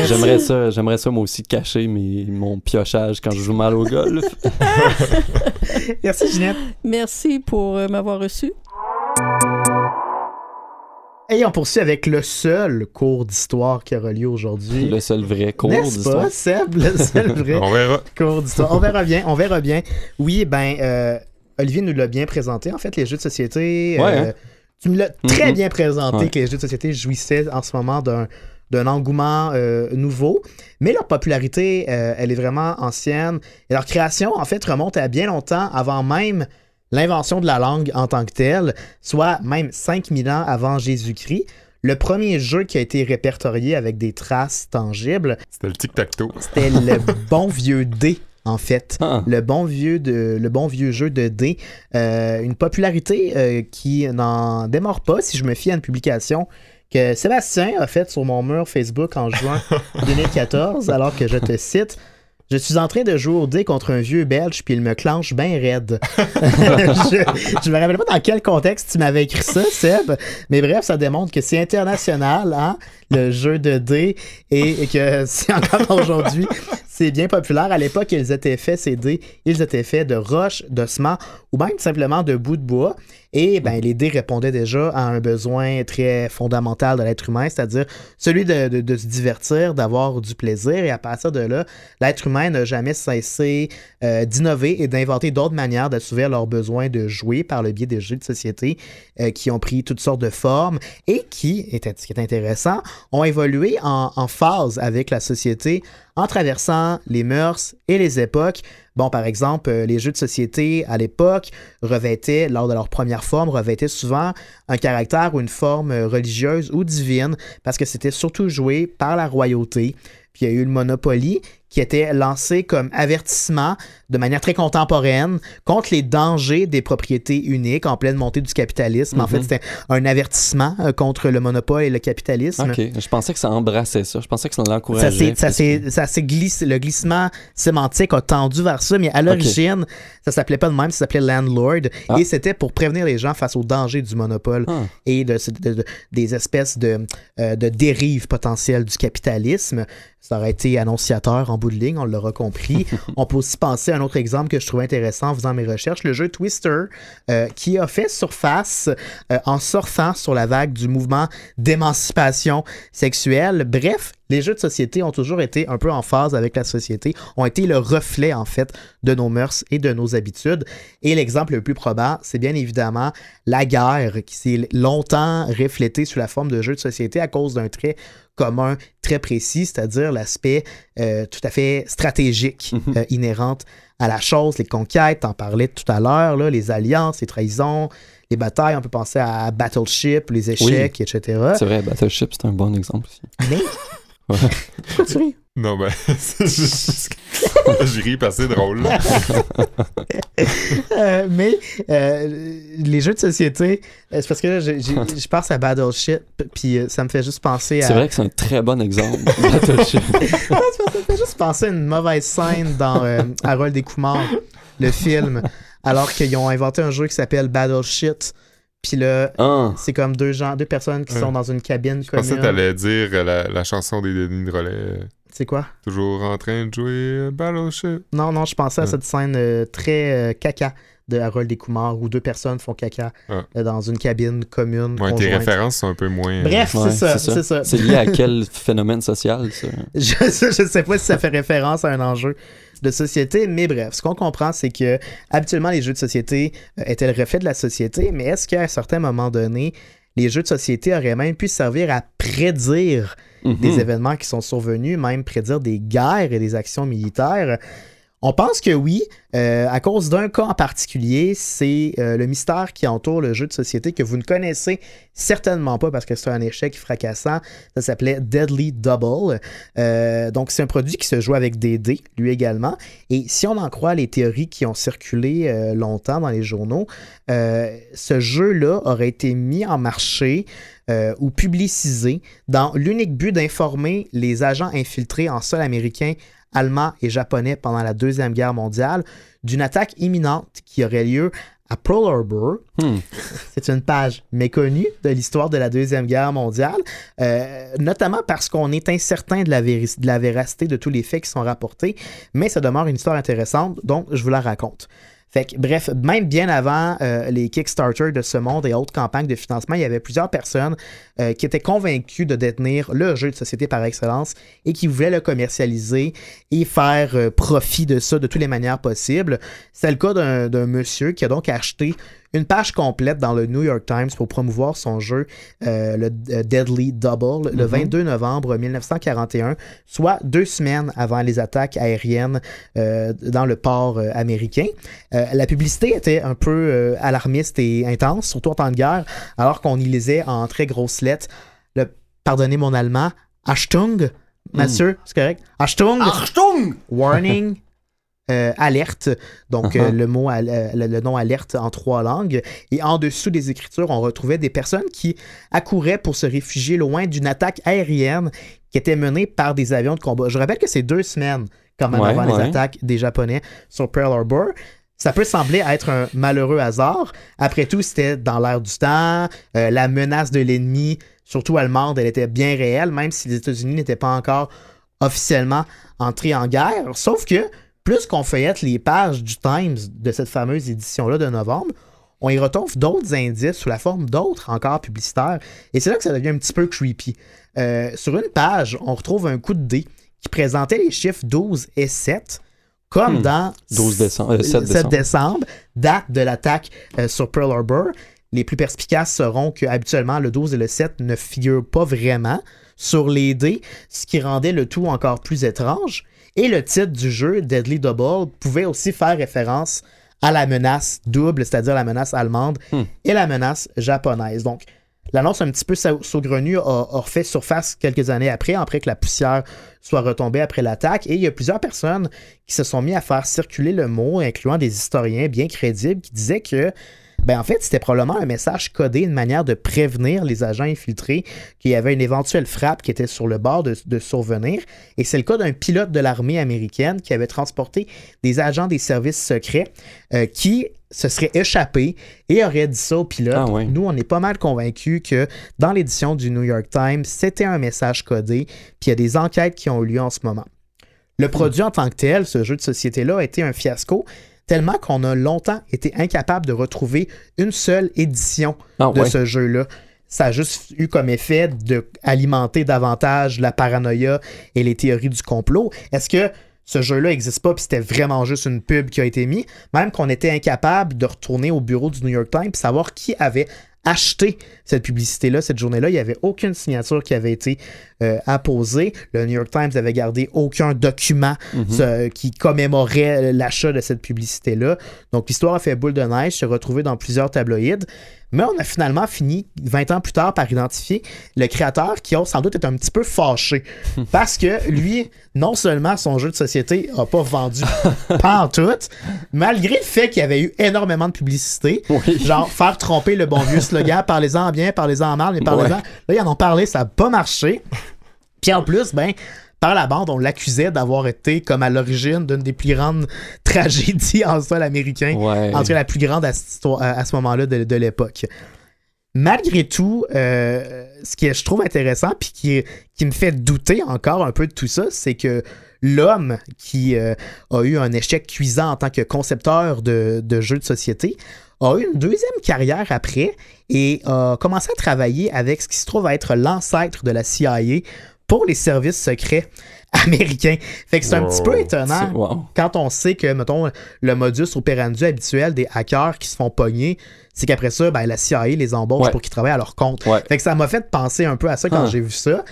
J'aimerais ça, j'aimerais ça moi aussi cacher mes, mon piochage quand je joue mal au golf. Merci, Ginette. Merci pour euh, m'avoir reçu. Et on poursuit avec le seul cours d'histoire qui aura lieu aujourd'hui. Le seul vrai cours N'est-ce d'histoire. pas, Seb? Le seul vrai On verra. cours d'histoire. On verra bien, on verra bien. Oui, ben, euh, Olivier nous l'a bien présenté. En fait, les jeux de société. Ouais, euh, hein? Tu me l'as très Mhm. bien présenté Ouais. que les jeux de société jouissaient en ce moment d'un d'un engouement euh, nouveau, mais leur popularité, euh, elle est vraiment ancienne. Et leur création, en fait, remonte à bien longtemps avant même l'invention de la langue en tant que telle, soit même 5000 ans avant Jésus-Christ. Le premier jeu qui a été répertorié avec des traces tangibles, C'était le tic-tac-toe. c'était le bon vieux dé, en fait. Ah. Le bon vieux, de, le bon vieux jeu de dés. Euh, une popularité euh, qui n'en démord pas, si je me fie à une publication que Sébastien a faite sur mon mur Facebook en juin 2014, alors que je te cite. Je suis en train de jouer au dé contre un vieux belge, puis il me clenche bien raide. je, je me rappelle pas dans quel contexte tu m'avais écrit ça, Seb, mais bref, ça démontre que c'est international, hein, le jeu de dés, et, et que c'est encore aujourd'hui, c'est bien populaire. À l'époque, ils étaient faits, ces dés, ils étaient faits de roches, d'ossements, ou même simplement de bouts de bois. Et ben, les dés répondaient déjà à un besoin très fondamental de l'être humain, c'est-à-dire celui de, de- de se divertir, d'avoir du plaisir. Et à partir de là, l'être humain n'a jamais cessé euh, d'innover et d'inventer d'autres manières d'assouvir leurs besoins de jouer par le biais des jeux de société euh, qui ont pris toutes sortes de formes et qui, était- ce qui est intéressant, ont évolué en, en phase avec la société en traversant les mœurs et les époques. Bon, par exemple, euh, les jeux de société à l'époque revêtaient, lors de leur première forme, revêtaient souvent un caractère ou une forme euh, religieuse ou divine parce que c'était surtout joué par la royauté. Puis il y a eu le Monopoly qui était lancé comme avertissement de manière très contemporaine contre les dangers des propriétés uniques en pleine montée du capitalisme. En Mhm. fait, c'était un avertissement euh, contre le monopole et le capitalisme. Ok, je pensais que ça embrassait ça. Je pensais que ça l'encourageait. ça ça le glissement sémantique a tendu vers ça, mais à l'origine, ça s'appelait pas de même, ça s'appelait landlord, Ah. et c'était pour prévenir les gens face aux dangers du monopole Ah. et de, de- de- des espèces de, euh, de dérives potentielles du capitalisme. Ça aurait été annonciateur en bout de ligne, on l'aura compris. on peut aussi penser un autre exemple que je trouvais intéressant en faisant mes recherches, le jeu Twister, euh, qui a fait surface euh, en surfant sur la vague du mouvement d'émancipation sexuelle. Bref, les jeux de société ont toujours été un peu en phase avec la société, ont été le reflet en fait de nos mœurs et de nos habitudes. Et l'exemple le plus probant, c'est bien évidemment la guerre qui s'est longtemps reflétée sous la forme de jeux de société à cause d'un trait commun très précis, c'est-à-dire l'aspect euh, tout à fait stratégique Mhm. euh, inhérente à la chose, les conquêtes, t'en parlais tout à l'heure, les alliances, les trahisons, les batailles, on peut penser à Battleship, les échecs, etc. C'est vrai, Battleship, c'est un bon exemple aussi. Mais... Pourquoi tu ris? Non, ben, c'est juste que je ris parce que c'est drôle. Euh, mais euh, les jeux de société, euh, c'est parce que là, je pense à Battleship, puis euh, ça me fait juste penser à. C'est vrai que c'est un très bon exemple. Battleship. Ça me fait juste penser à une mauvaise scène dans euh, Harold des Kumar, le film, alors qu'ils ont inventé un jeu qui s'appelle Battleship. Puis là, Ah, c'est comme deux gens, deux personnes qui Ouais. sont dans une cabine Je pensais que commune. t'allais dire euh, la, la chanson des Denis de Relais. euh, C'est quoi? Toujours en train de jouer euh, Battleship. Non, non, je pensais à cette scène euh, très euh, caca de Harold des Kumar où deux personnes font caca euh, dans une cabine commune. Ouais, tes références sont un peu moins. Bref, Ouais, c'est ça, c'est ça. c'est ça. c'est lié à quel phénomène social, ça? Je, je sais pas si ça fait référence à un enjeu de société, mais bref, ce qu'on comprend, c'est que habituellement les jeux de société euh, étaient le reflet de la société, mais est-ce qu'à un certain moment donné, les jeux de société auraient même pu servir à prédire des Mhm. événements qui sont survenus, même prédire des guerres et des actions militaires? On pense que oui, euh, à cause d'un cas en particulier, c'est euh, le mystère qui entoure le jeu de société que vous ne connaissez certainement pas parce que c'est un échec fracassant. Ça s'appelait Deadly Double. Euh, donc c'est un produit qui se joue avec des dés, lui également. Et si on en croit les théories qui ont circulé longtemps dans les journaux, ce jeu-là aurait été mis en marché ou publicisé dans l'unique but d'informer les agents infiltrés en sol américain allemands et japonais pendant la Deuxième Guerre mondiale d'une attaque imminente qui aurait lieu à Pearl Harbor. Hmm. C'est une page méconnue de l'histoire de la Deuxième Guerre mondiale, euh, notamment parce qu'on est incertain de la, de la véracité de tous les faits qui sont rapportés, mais ça demeure une histoire intéressante, donc je vous la raconte bref, même bien avant euh, les Kickstarter de ce monde et autres campagnes de financement, il y avait plusieurs personnes euh, qui étaient convaincues de détenir le jeu de société par excellence et qui voulaient le commercialiser et faire euh, profit de ça de toutes les manières possibles. C'est le cas d'un monsieur qui a donc acheté une page complète dans le New York Times pour promouvoir son jeu, euh, le euh, Deadly Double, le 22 mhm. novembre 1941, soit deux semaines avant les attaques aériennes euh, dans le port américain. la publicité était un peu alarmiste et intense, surtout en temps de guerre, alors qu'on y lisait en très grosses lettres, le, pardonnez mon allemand, Achtung, Monsieur, hmm. c'est correct? Achtung! Achtung! Warning! Euh, alerte, donc euh, uh-huh. le mot euh, le, nom alerte en trois langues. Et en dessous des écritures, on retrouvait des personnes qui accouraient pour se réfugier loin d'une attaque aérienne qui était menée par des avions de combat. Je rappelle que c'est deux semaines quand même avant les attaques des Japonais sur Pearl Harbor. Ça peut sembler être un malheureux hasard. Après tout, c'était dans l'air du temps. la menace de l'ennemi, surtout allemande, elle était bien réelle, même si les États-Unis n'étaient pas encore officiellement entrés en guerre. Sauf que plus qu'on feuillette les pages du Times de cette fameuse édition-là de novembre, on y retrouve d'autres indices sous la forme d'autres encore publicitaires. Et c'est là que ça devient un petit peu creepy. Euh, sur une page, on retrouve un coup de dé qui présentait les chiffres 12 et 7, comme hmm. dans 12 décembre, 7, euh, décembre. date de l'attaque euh, sur Pearl Harbor. Les plus perspicaces seront que habituellement le 12 et le 7 ne figurent pas vraiment sur les dés, ce qui rendait le tout encore plus étrange. Et le titre du jeu, Deadly Double, pouvait aussi faire référence à la menace double, c'est-à-dire la menace allemande hmm. et la menace japonaise. Donc, l'annonce un petit peu saugrenue a, a, refait surface quelques années après, après que la poussière soit retombée après l'attaque. Et il y a plusieurs personnes qui se sont mis à faire circuler le mot, incluant des historiens bien crédibles, qui disaient que ben en fait, c'était probablement un message codé, une manière de prévenir les agents infiltrés qu'il y avait une éventuelle frappe qui était sur le bord de, survenir. Et c'est le cas d'un pilote de l'armée américaine qui avait transporté des agents des services secrets euh, qui se seraient échappés et aurait dit ça au pilote. Ah Nous, on est pas mal convaincus que dans l'édition du New York Times, c'était un message codé, puis il y a des enquêtes qui ont eu lieu en ce moment. Le produit en tant que tel, ce jeu de société-là, a été un fiasco tellement qu'on a longtemps été incapable de retrouver une seule édition ah de ce jeu-là. Ça a juste eu comme effet d'alimenter davantage la paranoïa et les théories du complot. Est-ce que ce jeu-là n'existe pas, puis c'était vraiment juste une pub qui a été mise, même qu'on était incapable de retourner au bureau du New York Times et savoir qui avait acheté cette publicité-là, cette journée-là. Il n'y avait aucune signature qui avait été euh, apposée. Le New York Times n'avait gardé aucun document mhm. qui commémorait l'achat de cette publicité-là. Donc l'histoire a fait boule de neige, s'est retrouvée dans plusieurs tabloïds. Mais on a finalement fini, 20 ans plus tard, par identifier le créateur qui, a sans doute, est un petit peu fâché. Parce que lui, non seulement son jeu de société n'a pas vendu pas en tout, malgré le fait qu'il y avait eu énormément de publicité, genre faire tromper le bon vieux slogan, parlez-en bien, parlez-en mal, mais parlez-en. Là, ils en ont parlé, ça n'a pas marché. Puis en plus, ben, par la bande, on l'accusait d'avoir été comme à l'origine d'une des plus grandes tragédies en sol américain, ouais. en tout cas la plus grande à, ce moment-là de, l'époque. Malgré tout, euh, ce qui est, je trouve intéressant puis qui, qui me fait douter encore un peu de tout ça, c'est que l'homme qui euh, a eu un échec cuisant en tant que concepteur de, de jeux de société a eu une deuxième carrière après et a commencé à travailler avec ce qui se trouve être l'ancêtre de la CIA pour les services secrets américains. Fait que c'est un petit peu étonnant quand on sait que, mettons, le modus operandi habituel des hackers qui se font pogner, c'est qu'après ça, ben, la CIA les embauche pour qu'ils travaillent à leur compte. Fait que ça m'a fait penser un peu à ça quand j'ai vu ça.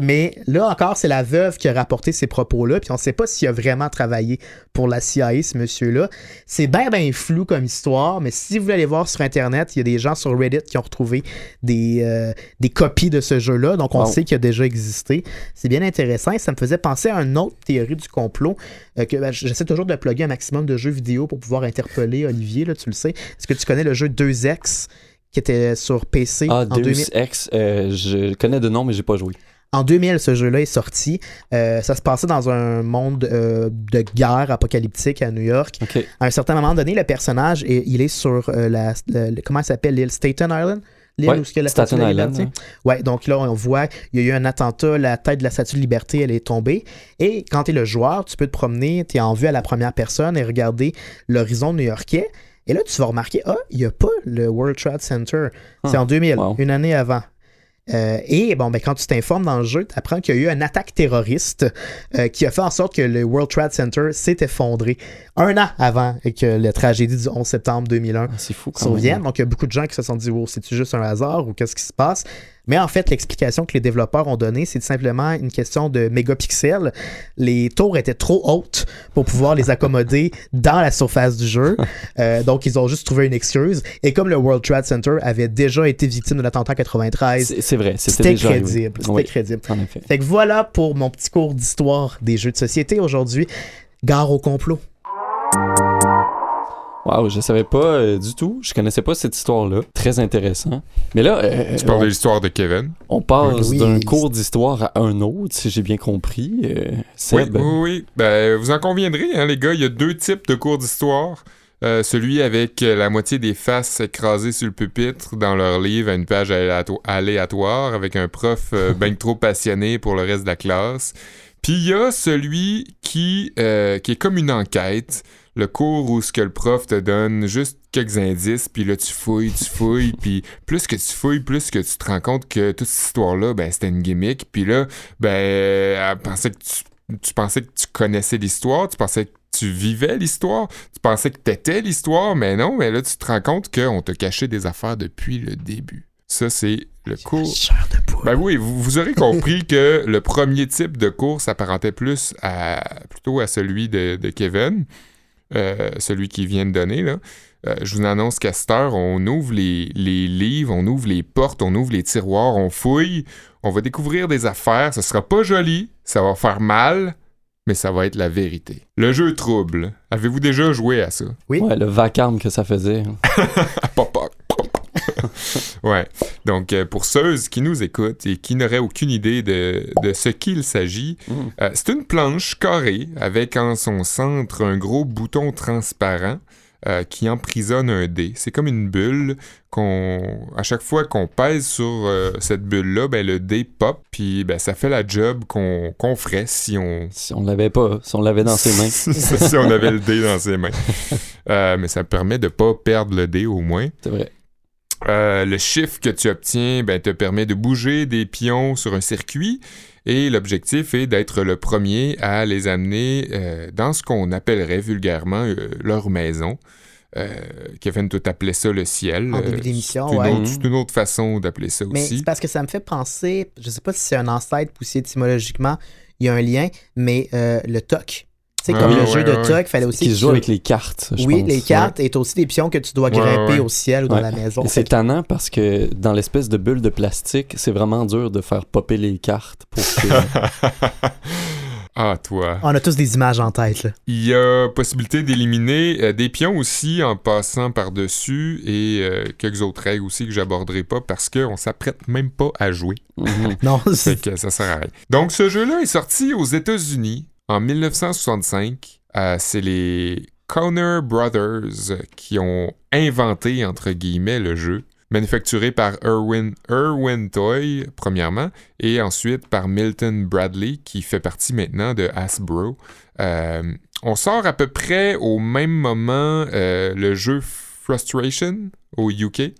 Mais là encore, c'est la veuve qui a rapporté ces propos-là, puis on sait pas s'il a vraiment travaillé pour la CIA, ce monsieur-là. C'est bien, bien flou comme histoire, mais si vous voulez aller voir sur Internet, il y a des gens sur Reddit qui ont retrouvé des, euh, des copies de ce jeu-là, donc on sait qu'il a déjà existé. C'est bien intéressant et ça me faisait penser à une autre théorie du complot, euh, que ben, j'essaie toujours de plugger un maximum de jeux vidéo pour pouvoir interpeller Olivier, là, tu le sais. Est-ce que tu connais le jeu 2X qui était sur PC Ah, en Deus 2000? Ex, euh, je connais de nom, mais j'ai pas joué. En 2000, ce jeu-là est sorti. Euh, ça se passait dans un monde euh, de guerre apocalyptique à New York. À un certain moment donné, le personnage, est- il est sur euh, la, comment elle s'appelle? L'île Staten Island? L'île Ouais, où est-ce que la Staten statue de la liberté. Ouais, donc là, on voit, il y a eu un attentat, la tête de la statue de liberté, elle est tombée. Et quand tu es le joueur, tu peux te promener, tu es en vue à la première personne et regarder l'horizon new-yorkais. Et là, tu vas remarquer, ah, il n'y a pas le World Trade Center. C'est Ah, en 2000, wow. une année avant. Euh, et bon, ben, quand tu t'informes dans le jeu, tu apprends qu'il y a eu une attaque terroriste euh, qui a fait en sorte que le World Trade Center s'est effondré un an avant que la tragédie du 11 septembre 2001 Ah, c'est fou quand survienne. même. Donc, il y a beaucoup de gens qui se sont dit, oh, c'est-tu juste un hasard ou qu'est-ce qui se passe? Mais en fait, l'explication que les développeurs ont donnée, c'est simplement une question de mégapixels. Les tours étaient trop hautes pour pouvoir les accommoder dans la surface du jeu. Euh, donc, ils ont juste trouvé une excuse. Et comme le World Trade Center avait déjà été victime de l'attentat en 93, C'est c'est vrai, c'était crédible. C'était Oui, crédible. en effet. Fait que voilà pour mon petit cours d'histoire des jeux de société aujourd'hui. Gare au complot. Waouh, je savais pas euh, du tout. Je connaissais pas cette histoire-là. Très intéressant. Mais là, euh, Tu parles de l'histoire de Kevin? on passe Oui. d'un cours d'histoire à un autre, si j'ai bien compris. Euh, Oui, Seb, oui, oui. Ben, vous en conviendrez, hein, les gars, il y a deux types de cours d'histoire. Euh, celui avec la moitié des faces écrasées sur le pupitre dans leur livre à une page aléato- aléatoire avec un prof euh, ben trop passionné pour le reste de la classe. Puis il y a celui qui, euh, qui est comme une enquête, le cours où ce que le prof te donne juste quelques indices, puis là tu fouilles, tu fouilles, puis plus que tu fouilles, plus que tu te rends compte que toute cette histoire-là, ben c'était une gimmick, puis là, ben, elle pensait que tu tu pensais que tu connaissais l'histoire, tu pensais que tu vivais l'histoire, tu pensais que t'étais l'histoire, mais non, mais là, tu te rends compte qu'on t'a caché des affaires depuis le début. Ça, c'est le cours. Ben oui, vous, vous aurez compris que le premier type de cours s'apparentait plus à plutôt à celui de, de Kevin, euh, celui qui vient de donner, là. Euh, je vous annonce qu'à cette heure, on ouvre les, les livres, on ouvre les portes, on ouvre les tiroirs, on fouille, on va découvrir des affaires. Ça sera pas joli, ça va faire mal, mais ça va être la vérité. Le jeu trouble. Avez-vous déjà joué à ça? Oui. ouais, le vacarme que ça faisait. Ah, pop, pop, pop. ouais. Donc, euh, pour ceux qui nous écoutent et qui n'auraient aucune idée de, de ce qu'il s'agit, Mm. euh, c'est une planche carrée avec en son centre un gros bouton transparent euh, qui emprisonne un dé. C'est comme une bulle qu'on, à chaque fois qu'on pèse sur euh, cette bulle-là, ben, le dé pop, puis ben, ça fait la job qu'on qu'on ferait si on, Si on l'avait pas, si on l'avait dans ses mains. si on avait le dé dans ses mains. Euh, mais ça permet de pas perdre le dé au moins. C'est vrai. Euh, le chiffre que tu obtiens ben, te permet de bouger des pions sur un circuit et l'objectif est d'être le premier à les amener euh, dans ce qu'on appellerait vulgairement euh, leur maison. Kevin, toi, t'appelais ça le ciel. En début d'émission, c'est ouais. une autre façon d'appeler ça Mais aussi. c'est parce que ça me fait penser, je sais pas si c'est un ancêtre ou si étymologiquement il y a un lien, mais le toc. Tu sais, comme oui, le jeu de toc, fallait aussi. Qui se joue avec les cartes, je Oui, pense. les cartes et aussi des pions que tu dois grimper ouais. au ciel ou dans Ouais. la maison. C'est tannant parce que dans l'espèce de bulle de plastique, c'est vraiment dur de faire popper les cartes pour que... ah, toi. On a tous des images en tête, là. Il y a possibilité d'éliminer euh, des pions aussi en passant par-dessus et euh, quelques autres règles aussi que j'aborderai pas parce qu'on s'apprête même pas à jouer. Mhm. Non, c'est. que ça sert à rien. Donc, ce jeu-là est sorti aux États-Unis en 1965. Euh, c'est les Conner Brothers qui ont inventé, entre guillemets, le jeu. Manufacturé par Irwin, Irwin Toy, premièrement, et ensuite par Milton Bradley, qui fait partie maintenant de Hasbro. Euh, on sort à peu près au même moment euh, le jeu Frustration au UK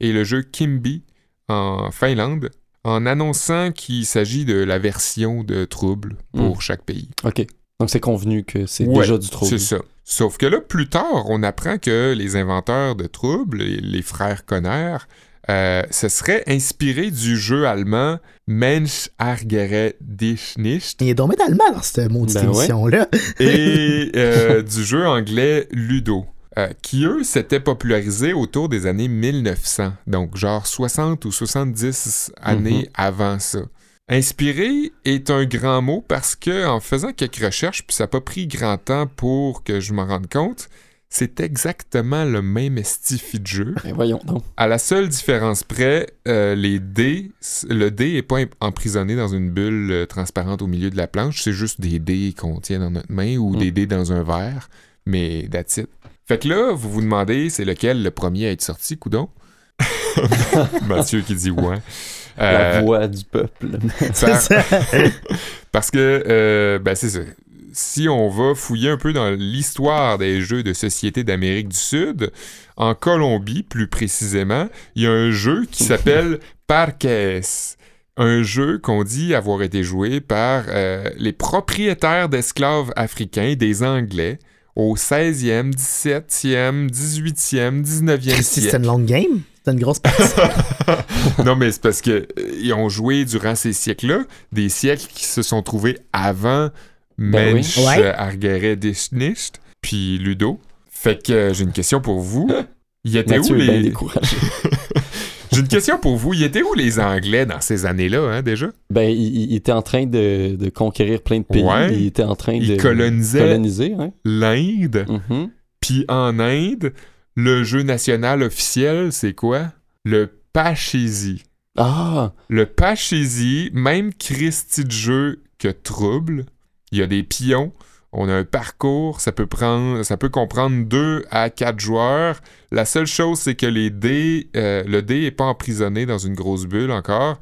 et le jeu Kimby en Finlande en annonçant qu'il s'agit de la version de Trouble pour Mm. chaque pays. OK. Donc c'est convenu que c'est Ouais, déjà du trouble. C'est ça. Sauf que là, plus tard, on apprend que les inventeurs de Trouble, les, les frères Conner, Euh, ce serait inspiré du jeu allemand Mensch ärgere dich nicht Il est tombé d'allemand dans cette maudite Ben ouais. émission-là. et euh, du jeu anglais Ludo, euh, qui eux s'étaient popularisés autour des années 1900, donc genre 60 ou 70 années avant ça. Inspiré est un grand mot parce que en faisant quelques recherches, puis ça n'a pas pris grand temps pour que je m'en rende compte, c'est exactement le même estifi de jeu. Ben voyons donc. À la seule différence près, euh, les dés, le dé est pas emprisonné dans une bulle euh, transparente au milieu de la planche, c'est juste des dés qu'on tient dans notre main ou Mm. des dés dans un verre, mais that's it. Fait que là, vous vous demandez c'est lequel le premier à être sorti, coudon? Mathieu qui dit ouais. La Euh, voix du peuple. C'est par- ça. parce que, euh, ben c'est ça. Si on va fouiller un peu dans l'histoire des jeux de société d'Amérique du Sud, en Colombie plus précisément, il y a un jeu qui s'appelle Parques. Un jeu qu'on dit avoir été joué par euh, les propriétaires d'esclaves africains, des Anglais, au 16e, 17e, 18e, 19e Si siècle. c'était une longue game, c'était une grosse partie. non, mais c'est parce que euh, ils ont joué durant ces siècles-là, des siècles qui se sont trouvés avant Ben oui. Mensch Ouais. euh, Argere dich nicht, puis Ludo. Fait que euh, j'ai une question pour vous. Y étaient où Mathieu bien les... J'ai une question pour vous. Y étaient où les Anglais dans ces années-là, hein, déjà? Ben, il, il était en train de, de conquérir plein de pays. Ouais. Il était en train Ils de coloniser. Hein? l'Inde. Mhm. Puis en Inde, le jeu national officiel, c'est quoi? Le Pachisi. Ah! Le Pachisi, même Christy de jeu que Trouble, il y a des pions, on a un parcours, ça peut prendre, ça peut comprendre deux à quatre joueurs. La seule chose, c'est que les dés, euh, le dé est pas emprisonné dans une grosse bulle encore.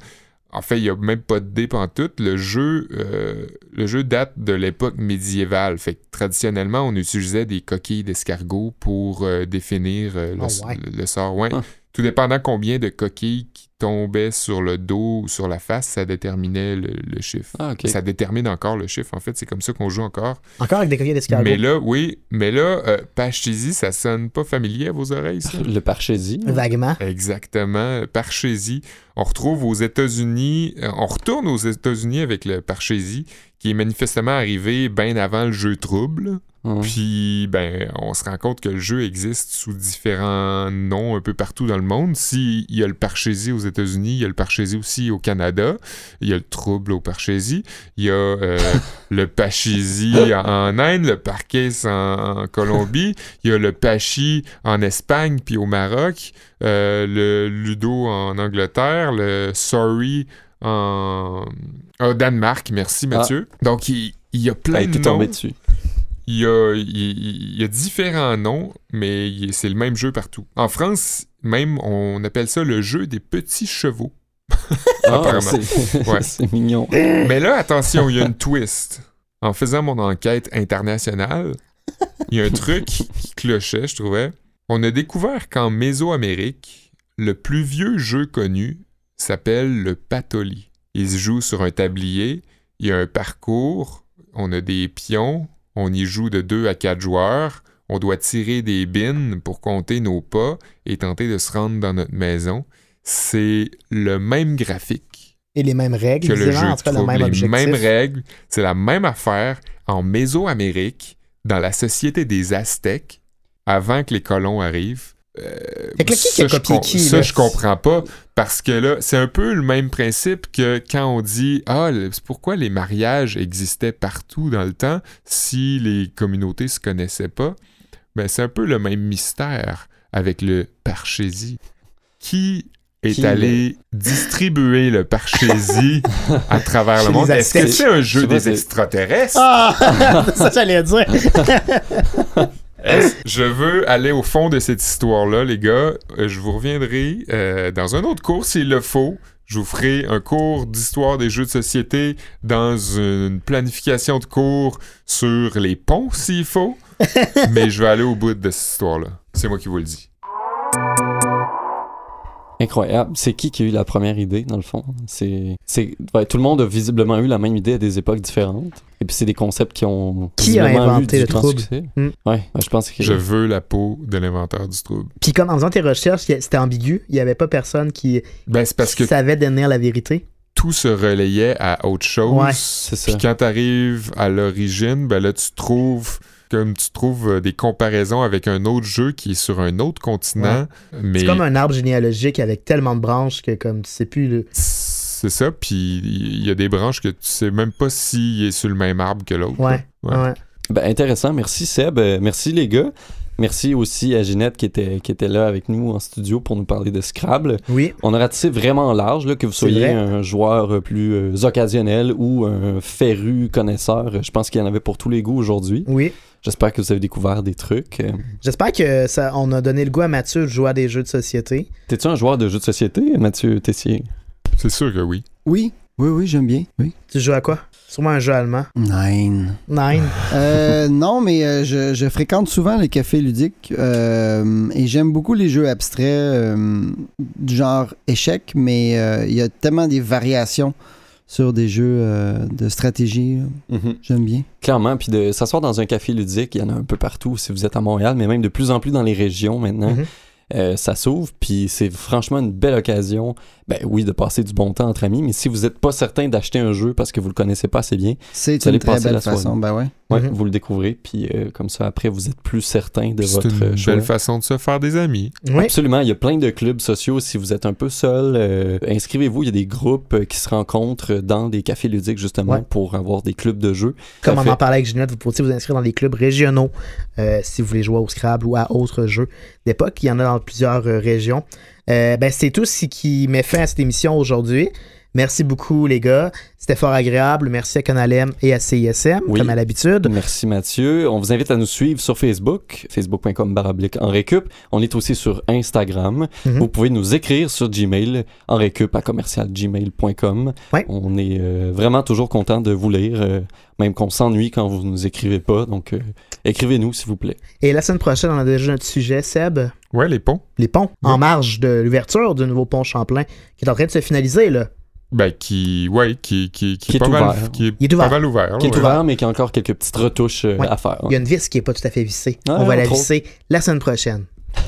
En fait, il n'y a même pas de dés tout. Le jeu, euh, le jeu date de l'époque médiévale. Fait que traditionnellement, on utilisait des coquilles d'escargot pour euh, définir euh, le, Oh, ouais. le- le sort. Ouais. Ah. Tout dépendant combien de coquilles qui tombaient sur le dos ou sur la face, ça déterminait le, le chiffre. Ah. Ça détermine encore le chiffre. En fait, c'est comme ça qu'on joue encore. Encore avec des coquilles d'escargot? Mais là, oui, mais là, euh, Pachisi, ça sonne pas familier à vos oreilles, ça? Le parchésie. Vaguement. Exactement, Parchésie. On retrouve aux États-Unis, euh, on retourne aux États-Unis avec le Parchésie, qui est manifestement arrivé bien avant le jeu Trouble. Puis, ben, on se rend compte que le jeu existe sous différents noms un peu partout dans le monde. S'il y a le Parchésie aux États-Unis, il y a le Parchésie aussi au Canada, il y a le Trouble au Parchésie, il y a euh, le Pachésie en, Inde, le Parquet en, en Colombie, il y a le Pachi en Espagne puis au Maroc, euh, le Ludo en Angleterre, le Sorry en au Danemark, merci Mathieu. Donc, il, il y a plein de noms. dessus. Il y, a, il, il y a différents noms, mais c'est le même jeu partout. En France, même, on appelle ça le jeu des petits chevaux. Ah, Apparemment. c'est Ouais. c'est mignon. Mais là, attention, il y a une twist. En faisant mon enquête internationale, il y a un truc qui clochait, je trouvais. On a découvert qu'en Mésoamérique, le plus vieux jeu connu s'appelle le Patoli. Il se joue sur un tablier, il y a un parcours, on a des pions, on y joue de 2 à 4 joueurs, on doit tirer des bines pour compter nos pas et tenter de se rendre dans notre maison. C'est le même graphique Et les mêmes règles. que le visiblement, jeu en tout cas, le trouble. même les objectif. mêmes règles, c'est la même affaire en Mésoamérique, dans la société des Aztèques, avant que les colons arrivent. Euh, Fait que là, qui qui a je copié qui, ça, là? je comprends pas, parce que là, c'est un peu le même principe que quand on dit « Ah, le- pourquoi les mariages existaient partout dans le temps si les communautés se connaissaient pas? » Ben, c'est un peu le même mystère avec le parchésie. Qui est Qui allé distribuer le parchésie à travers Chez le monde? Est-ce que c'est un Je jeu des c'est- extraterrestres? Ah! ça, j'allais dire. Je veux aller au fond de cette histoire-là, les gars. Euh, Je vous reviendrai euh, dans un autre cours s'il le faut. Je vous ferai un cours d'histoire des jeux de société dans une planification de cours sur les ponts s'il faut. Mais je vais aller au bout de cette histoire-là. C'est moi qui vous le dis. Incroyable. C'est qui qui a eu la première idée, dans le fond? C'est, c'est, ouais, tout le monde a visiblement eu la même idée à des époques différentes. Et puis c'est des concepts qui ont Qui a eu inventé le trouble? Hmm. Ouais, ouais, je pense que... Je veux la peau de l'inventeur du trouble. Puis comme en faisant tes recherches, c'était ambigu. Il y avait pas personne qui, Ben, c'est parce que qui savait détenir la vérité. tout se relayait à autre chose. Ouais. C'est ça. Puis quand t'arrives à l'origine, ben là, tu trouves comme tu trouves euh, des comparaisons avec un autre jeu qui est sur un autre continent, mais C'est comme un arbre généalogique avec tellement de branches que comme tu sais plus. le- c'est ça, puis il y a des branches que tu sais même pas s'il est sur le même arbre que l'autre. Ouais. Ouais. ouais. Ben, intéressant. Merci Seb. Euh, merci les gars. Merci aussi à Ginette qui était, qui était là avec nous en studio pour nous parler de Scrabble. Oui. On a ratissé vraiment large, là, que vous soyez vrai. un joueur euh, plus euh, occasionnel ou un féru connaisseur. Je pense qu'il y en avait pour tous les goûts aujourd'hui. Oui. J'espère que vous avez découvert des trucs. J'espère que ça, on a donné le goût à Mathieu de jouer à des jeux de société. T'es-tu un joueur de jeux de société, Mathieu Tessier? C'est sûr que oui. Oui, oui, oui, j'aime bien. Oui. Tu joues à quoi? Sûrement un jeu allemand. Nine. Nine. Euh, non, mais euh, je, je fréquente souvent les cafés ludiques euh, et j'aime beaucoup les jeux abstraits euh, du genre échec, mais euh, il y a tellement des variations sur des jeux euh, de stratégie. là. J'aime bien. Clairement, puis de s'asseoir dans un café ludique, il y en a un peu partout si vous êtes à Montréal, mais même de plus en plus dans les régions maintenant. Mhm. Euh, ça s'ouvre, puis c'est franchement une belle occasion, ben oui, de passer du bon temps entre amis, mais si vous n'êtes pas certain d'acheter un jeu parce que vous le connaissez pas assez bien, C'est une très belle façon. Ben ouais. Ouais, Mhm. vous le découvrez, puis euh, comme ça, après, vous êtes plus certain de Puis C'est votre une choix. belle façon de se faire des amis. Oui. Absolument, il y a plein de clubs sociaux. Si vous êtes un peu seul, euh, inscrivez-vous. Il y a des groupes euh, qui se rencontrent dans des cafés ludiques justement Ouais. pour avoir des clubs de jeux. Comme Ça on fait- en parlait avec Ginette, vous pouvez aussi vous inscrire dans des clubs régionaux euh, si vous voulez jouer au Scrabble ou à autres jeux d'époque. Il y en a dans plusieurs euh, régions. Euh, ben, c'est tout ce qui met fin à cette émission aujourd'hui. Merci beaucoup, les gars. C'était fort agréable. Merci à Canalem et à CISM, Oui. comme à l'habitude. Merci Mathieu. On vous invite à nous suivre sur Facebook, facebook.com baroblique en récup. On est aussi sur Instagram. Mhm. Vous pouvez nous écrire sur Gmail, en récup à commercialgmail.com. Ouais. On est euh, vraiment toujours content de vous lire, euh, même qu'on s'ennuie quand vous nous écrivez pas. Donc, euh, écrivez-nous s'il vous plaît. Et la semaine prochaine, on a déjà notre sujet, Seb. Ouais, les ponts. Les ponts, Oui. en marge de l'ouverture du nouveau pont Champlain, qui est en train de se finaliser, là. Ben, qui, ouais, qui, qui, qui, Qui est pas mal, ouvert. qui est, Il est pas ouvert. mal ouvert. Qui est ouais. ouvert, mais qui a encore quelques petites retouches euh, Ouais. à faire. Il y a une vis qui n'est pas tout à fait vissée. Ah, on va la visser la semaine prochaine.